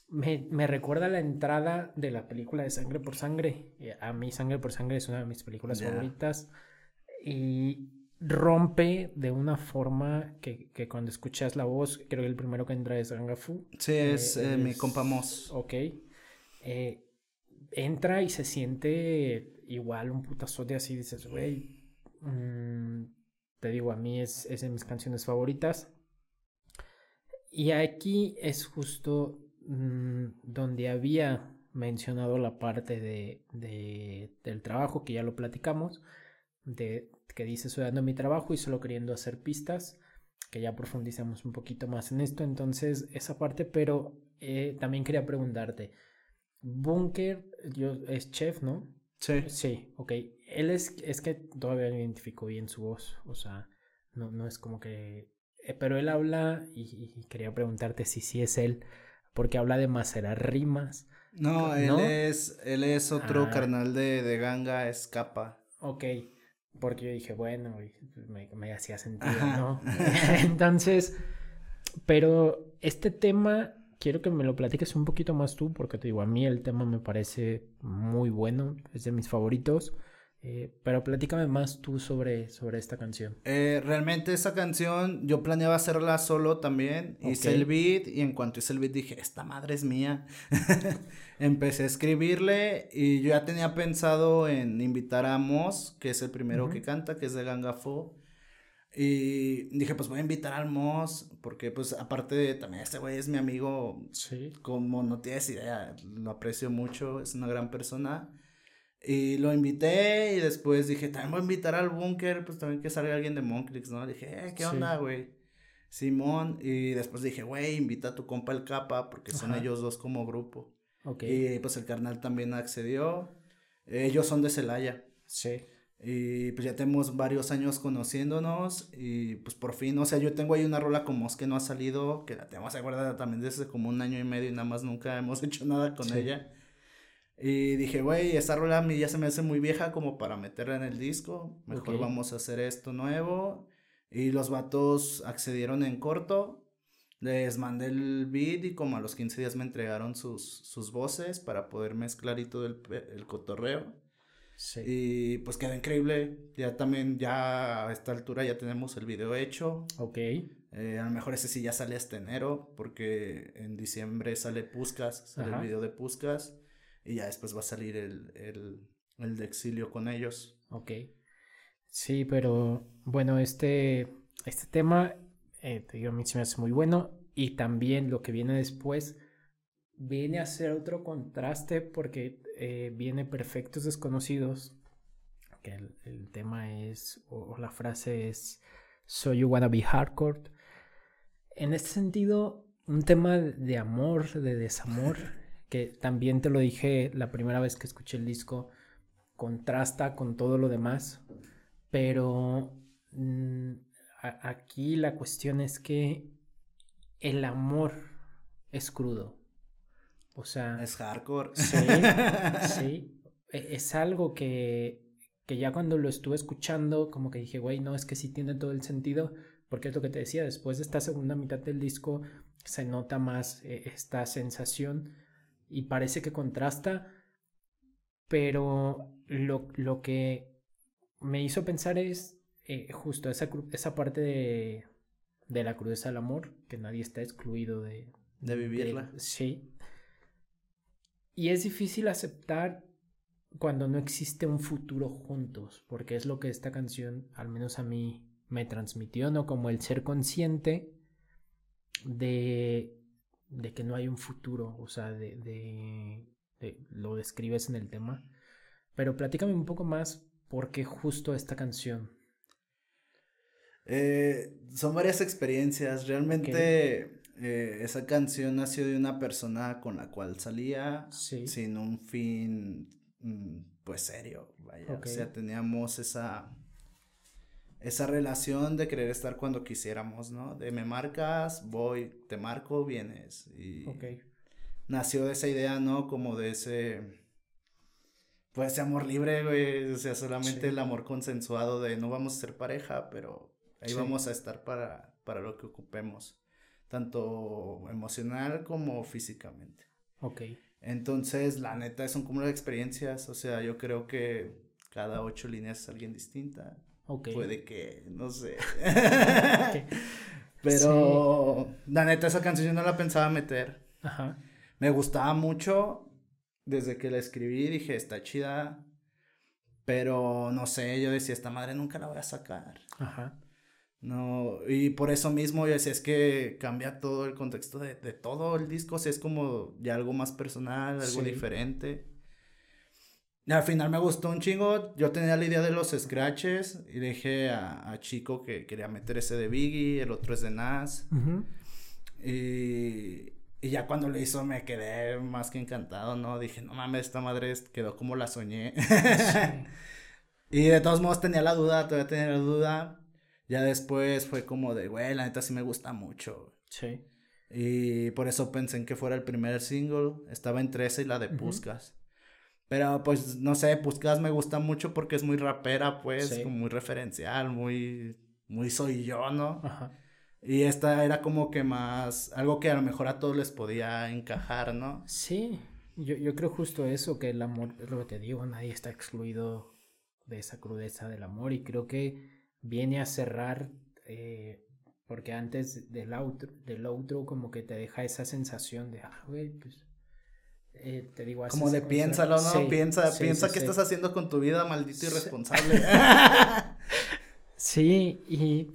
Me, me recuerda la entrada de la película de Sangre por Sangre. Eh, A mí Sangre por Sangre es una de mis películas favoritas. Y rompe de una forma que, que cuando escuchas la voz, creo que el primero que entra es Gangafu. Sí, es Eh, eh, mi es- compa Moss. Ok. Eh, entra y se siente igual un putazote así. Dices, güey. mm, te digo, a mí es, es de mis canciones favoritas. Y aquí es justo mm, donde había mencionado la parte de, de- del trabajo, que ya lo platicamos, de que dice estoy dando mi trabajo y solo queriendo hacer pistas, que ya profundizamos un poquito más en esto, entonces esa parte, pero eh, también quería preguntarte, Bunker yo, es chef, ¿no? Sí. Sí, ok. Él es, es que todavía no identificó bien su voz, o sea, no, no es como que... eh, pero él habla, y, y quería preguntarte si sí es él, porque habla de macerar rimas. No, él es, él es otro Ah. carnal de, de ganga, es capa. Ok, porque yo dije, bueno, me, me hacía sentido, Ajá. ¿no? Entonces, pero este tema, quiero que me lo platiques un poquito más tú, porque te digo, a mí el tema me parece muy bueno, es de mis favoritos, eh, pero platícame más tú sobre, sobre esta canción. Eh, realmente esa canción yo planeaba hacerla solo también. Hice Ok. el beat y en cuanto hice el beat dije, esta madre es mía. Empecé a escribirle y yo ya tenía pensado en invitar a Moss, que es el primero Ujú. que canta, que es de Ganga Fu. Y dije, pues voy a invitar al Moss, porque pues aparte de también este güey es mi amigo, Sí. como no tienes idea, lo aprecio mucho, es una gran persona. Y lo invité y después dije, también voy a invitar al búnker, pues también que salga alguien de Monclix, ¿no? Dije, eh, ¿qué Sí. onda, güey? Simón, y después dije, güey, invita a tu compa el capa, porque son Ajá. ellos dos como grupo. Ok. Y pues el carnal también accedió. Ellos son de Celaya. Sí. Y pues ya tenemos varios años conociéndonos y pues por fin, o sea, yo tengo ahí una rola con Mos que no ha salido, que la tenemos guardada también desde como un año y medio y nada más nunca hemos hecho nada con Sí. ella. Y dije, güey, esta rola a mí ya se me hace muy vieja como para meterla en el disco, mejor vamos a hacer esto nuevo. Y los vatos accedieron en corto, les mandé el beat y como a los 15 días me entregaron sus, sus voces para poder mezclar y todo el, el cotorreo. Sí. Y pues quedó increíble. Ya también, ya a esta altura ya tenemos el video hecho. Ok. Eh, a lo mejor ese sí ya sale hasta enero, porque en diciembre sale Puscas, sale Ajá. el video de Puscas. Y ya después va a salir el, el, el de exilio con ellos. Ok. Sí, pero bueno, este, este tema, eh, te digo, a mí se me hace muy bueno. Y también lo que viene después viene a ser otro contraste porque eh, viene Perfectos Desconocidos, que el, el tema es, o, o la frase es, So you wanna be hardcore. En este sentido, un tema de amor, de desamor, que también te lo dije la primera vez que escuché el disco, contrasta con todo lo demás, pero mm, a- aquí la cuestión es que el amor es crudo. O sea, Es hardcore. sí, sí, e- es algo que, que ya cuando lo estuve escuchando, como que dije, güey, no, es que sí tiene todo el sentido, porque es lo que te decía, después de esta segunda mitad del disco se nota más eh, esta sensación y parece que contrasta, pero lo, lo que me hizo pensar es eh, justo esa, esa parte de, de la crudeza del amor, que nadie está excluido de, De vivirla. sí. Y es difícil aceptar cuando no existe un futuro juntos, porque es lo que esta canción, al menos a mí, me transmitió, ¿no? Como el ser consciente de, de que no hay un futuro, o sea, de, de- de- lo describes en el tema. Pero platícame un poco más por qué justo esta canción. Eh, son varias experiencias. Realmente eh, esa canción nació de una persona con la cual salía Sí. sin un fin mm, pues serio. Vaya. O sea, teníamos esa esa relación de querer estar cuando quisiéramos, ¿no? De me marcas, voy, te marco, vienes. Y nació de esa idea, ¿no? Como de ese, pues ese amor libre, güey, o sea, solamente Sí. el amor consensuado de no vamos a ser pareja, pero ahí Sí. vamos a estar para, para lo que ocupemos, tanto emocional como físicamente. Ok. Entonces, la neta es un cúmulo de experiencias. O sea, yo creo que cada ocho líneas es alguien distinta. Ok. Puede que, no sé. Pero la neta, esa canción yo no la pensaba meter. Ajá. Me gustaba mucho. Desde que la escribí dije, está chida. Pero no sé, yo decía, esta madre nunca la voy a sacar. Ajá. No, y por eso mismo yo decía, es que cambia todo el contexto de, de todo el disco, o sea, es como ya algo más personal, algo Sí. diferente. Y al final me gustó un chingo, yo tenía la idea de los scratches y le dije a, a Chico que quería meter ese de Biggie, el otro es de Nas. Ujú. Y, y ya cuando lo hizo me quedé más que encantado, ¿no? Dije, no mames, esta madre quedó como la soñé. y de todos modos tenía la duda, todavía tenía la duda. Ya después fue como de, güey, la neta sí me gusta mucho. Sí. Y por eso pensé en que fuera el primer single. Estaba entre esa y la de Puskas. Pero pues no sé, Puskas me gusta mucho porque es muy rapera, pues, Sí. como muy referencial, muy, muy soy yo, ¿no? Ajá. Y esta era como que más, algo que a lo mejor a todos les podía encajar, ¿no? Sí, yo, yo creo justo eso, que el amor, es lo que te digo, nadie está excluido de esa crudeza del amor y creo que viene a cerrar, eh, porque antes del outro, del outro como que te deja esa sensación de, ah, güey, pues, eh, te digo, Como de piénsalo, ¿no? Sí, piensa, sí, piensa sí, qué estás haciendo con tu vida, maldito irresponsable. Sí, y,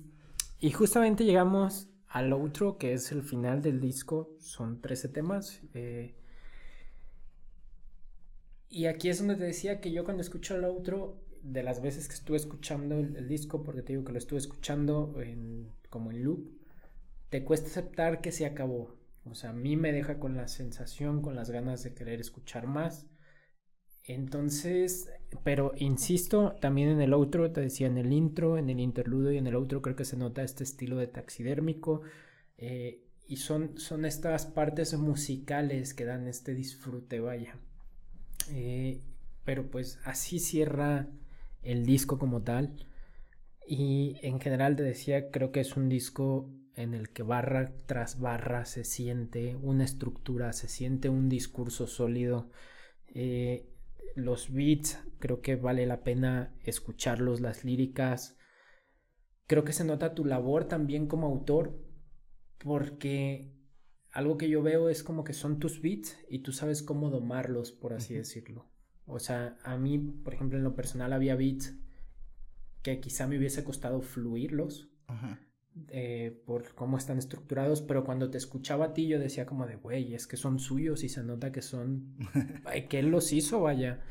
y justamente llegamos al outro, que es el final del disco. Son 13 temas. eh, y aquí es donde te decía que yo cuando escucho el outro, de las veces que estuve escuchando el, disco, porque te digo que lo estuve escuchando en, como en loop, te cuesta aceptar que se acabó. O sea, a mí me deja con la sensación, con las ganas de querer escuchar más. Entonces, pero insisto, también en el outro, te decía en el intro, en el interludio y en el outro creo que se nota este estilo de taxidérmico eh, y son, son estas partes musicales que dan este disfrute, vaya. Eh, pero pues así cierra el disco como tal y en general te decía, creo que es un disco en el que barra tras barra se siente una estructura, se siente un discurso sólido. Eh, los beats, creo que vale la pena escucharlos, las líricas. Creo que se nota tu labor también como autor, porque algo que yo veo es como que son tus beats y tú sabes cómo domarlos, por así decirlo. O sea, a mí, por ejemplo, en lo personal había beats que quizá me hubiese costado fluirlos Ajá. eh, por cómo están estructurados, pero cuando te escuchaba a ti yo decía como de, güey, es que son suyos y se nota que son, que él los hizo, vaya.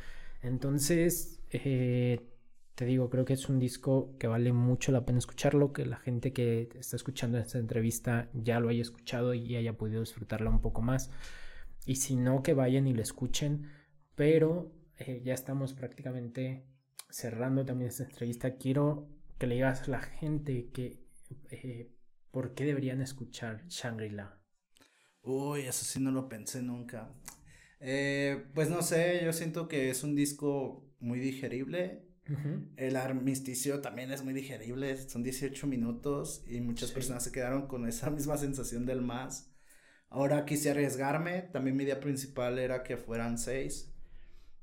Entonces, eh, te digo, creo que es un disco que vale mucho la pena escucharlo, que la gente que está escuchando esta entrevista ya lo haya escuchado y haya podido disfrutarla un poco más. Y si no, que vayan y lo escuchen, pero eh, ya estamos prácticamente cerrando también esta entrevista. Quiero que le digas a la gente que eh, por qué deberían escuchar Shangri-La. Uy, eso sí no lo pensé nunca. Eh, pues no sé, yo siento que es un disco muy digerible. El armisticio también es muy digerible, son 18 minutos y muchas Sí. personas se quedaron con esa misma sensación del más. Ahora quise arriesgarme, también mi idea principal era que fueran 6.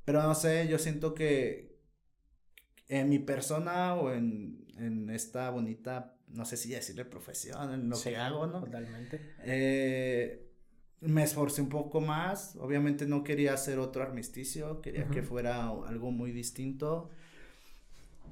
Pero no sé, yo siento que en mi persona o en, en esta bonita, no sé si decirle profesión, en lo Sí, que hago, ¿no? Totalmente. Eh, me esforcé un poco más. Obviamente no quería hacer otro armisticio, quería que fuera algo muy distinto.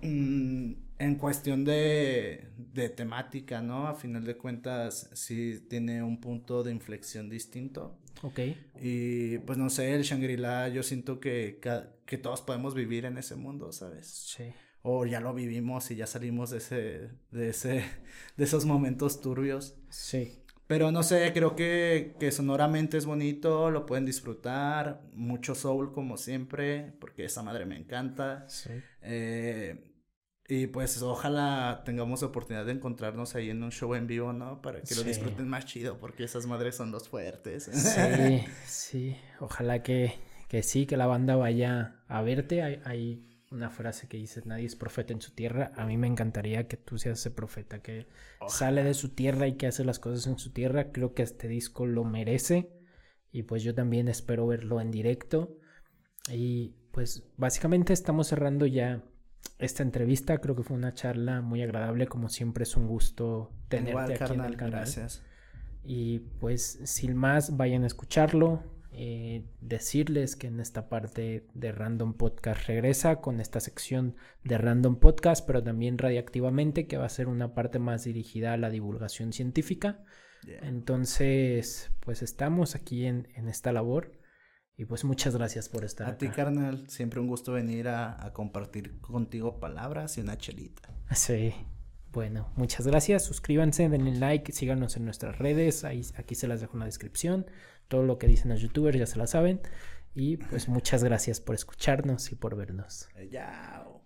Mm, en cuestión de, de temática, ¿no? A final de cuentas, sí tiene un punto de inflexión distinto. Ok. Y pues no sé, el Shangri-La, yo siento que, que todos podemos vivir en ese mundo, ¿sabes? Sí. O ya lo vivimos y ya salimos de ese, de ese, de esos momentos turbios. Sí. Pero no sé, creo que, que sonoramente es bonito, lo pueden disfrutar, mucho soul como siempre, porque esa madre me encanta. Sí. Eh, y pues ojalá tengamos oportunidad de encontrarnos ahí en un show en vivo, ¿no? Para que lo Sí. disfruten más chido, porque esas madres son los fuertes. Sí, sí. Ojalá que, que sí, que la banda vaya a verte. Hay, hay una frase que dice, nadie es profeta en su tierra. A mí me encantaría que tú seas ese profeta que sale de su tierra y que hace las cosas en su tierra. Creo que este disco lo merece. y pues yo también espero verlo en directo. Y pues básicamente estamos cerrando ya esta entrevista. Creo que fue una charla muy agradable. Como siempre es un gusto tenerte Igual, aquí carnal, en el canal. Gracias. Y pues sin más, vayan a escucharlo. Eh, decirles que en esta parte de Random Podcast regresa con esta sección de Random Podcast, pero también radiactivamente, que va a ser una parte más dirigida a la divulgación científica. Yeah. Entonces, pues estamos aquí en, en esta labor. Y pues muchas gracias por estar A ti, carnal, siempre un gusto venir a, a compartir contigo palabras y una chelita. Sí. Bueno, muchas gracias. Suscríbanse, denle like, síganos en nuestras redes. Ahí, aquí se las dejo en la descripción. Todo lo que dicen los youtubers ya se la saben. Y pues muchas gracias por escucharnos y por vernos. Eh, Yao.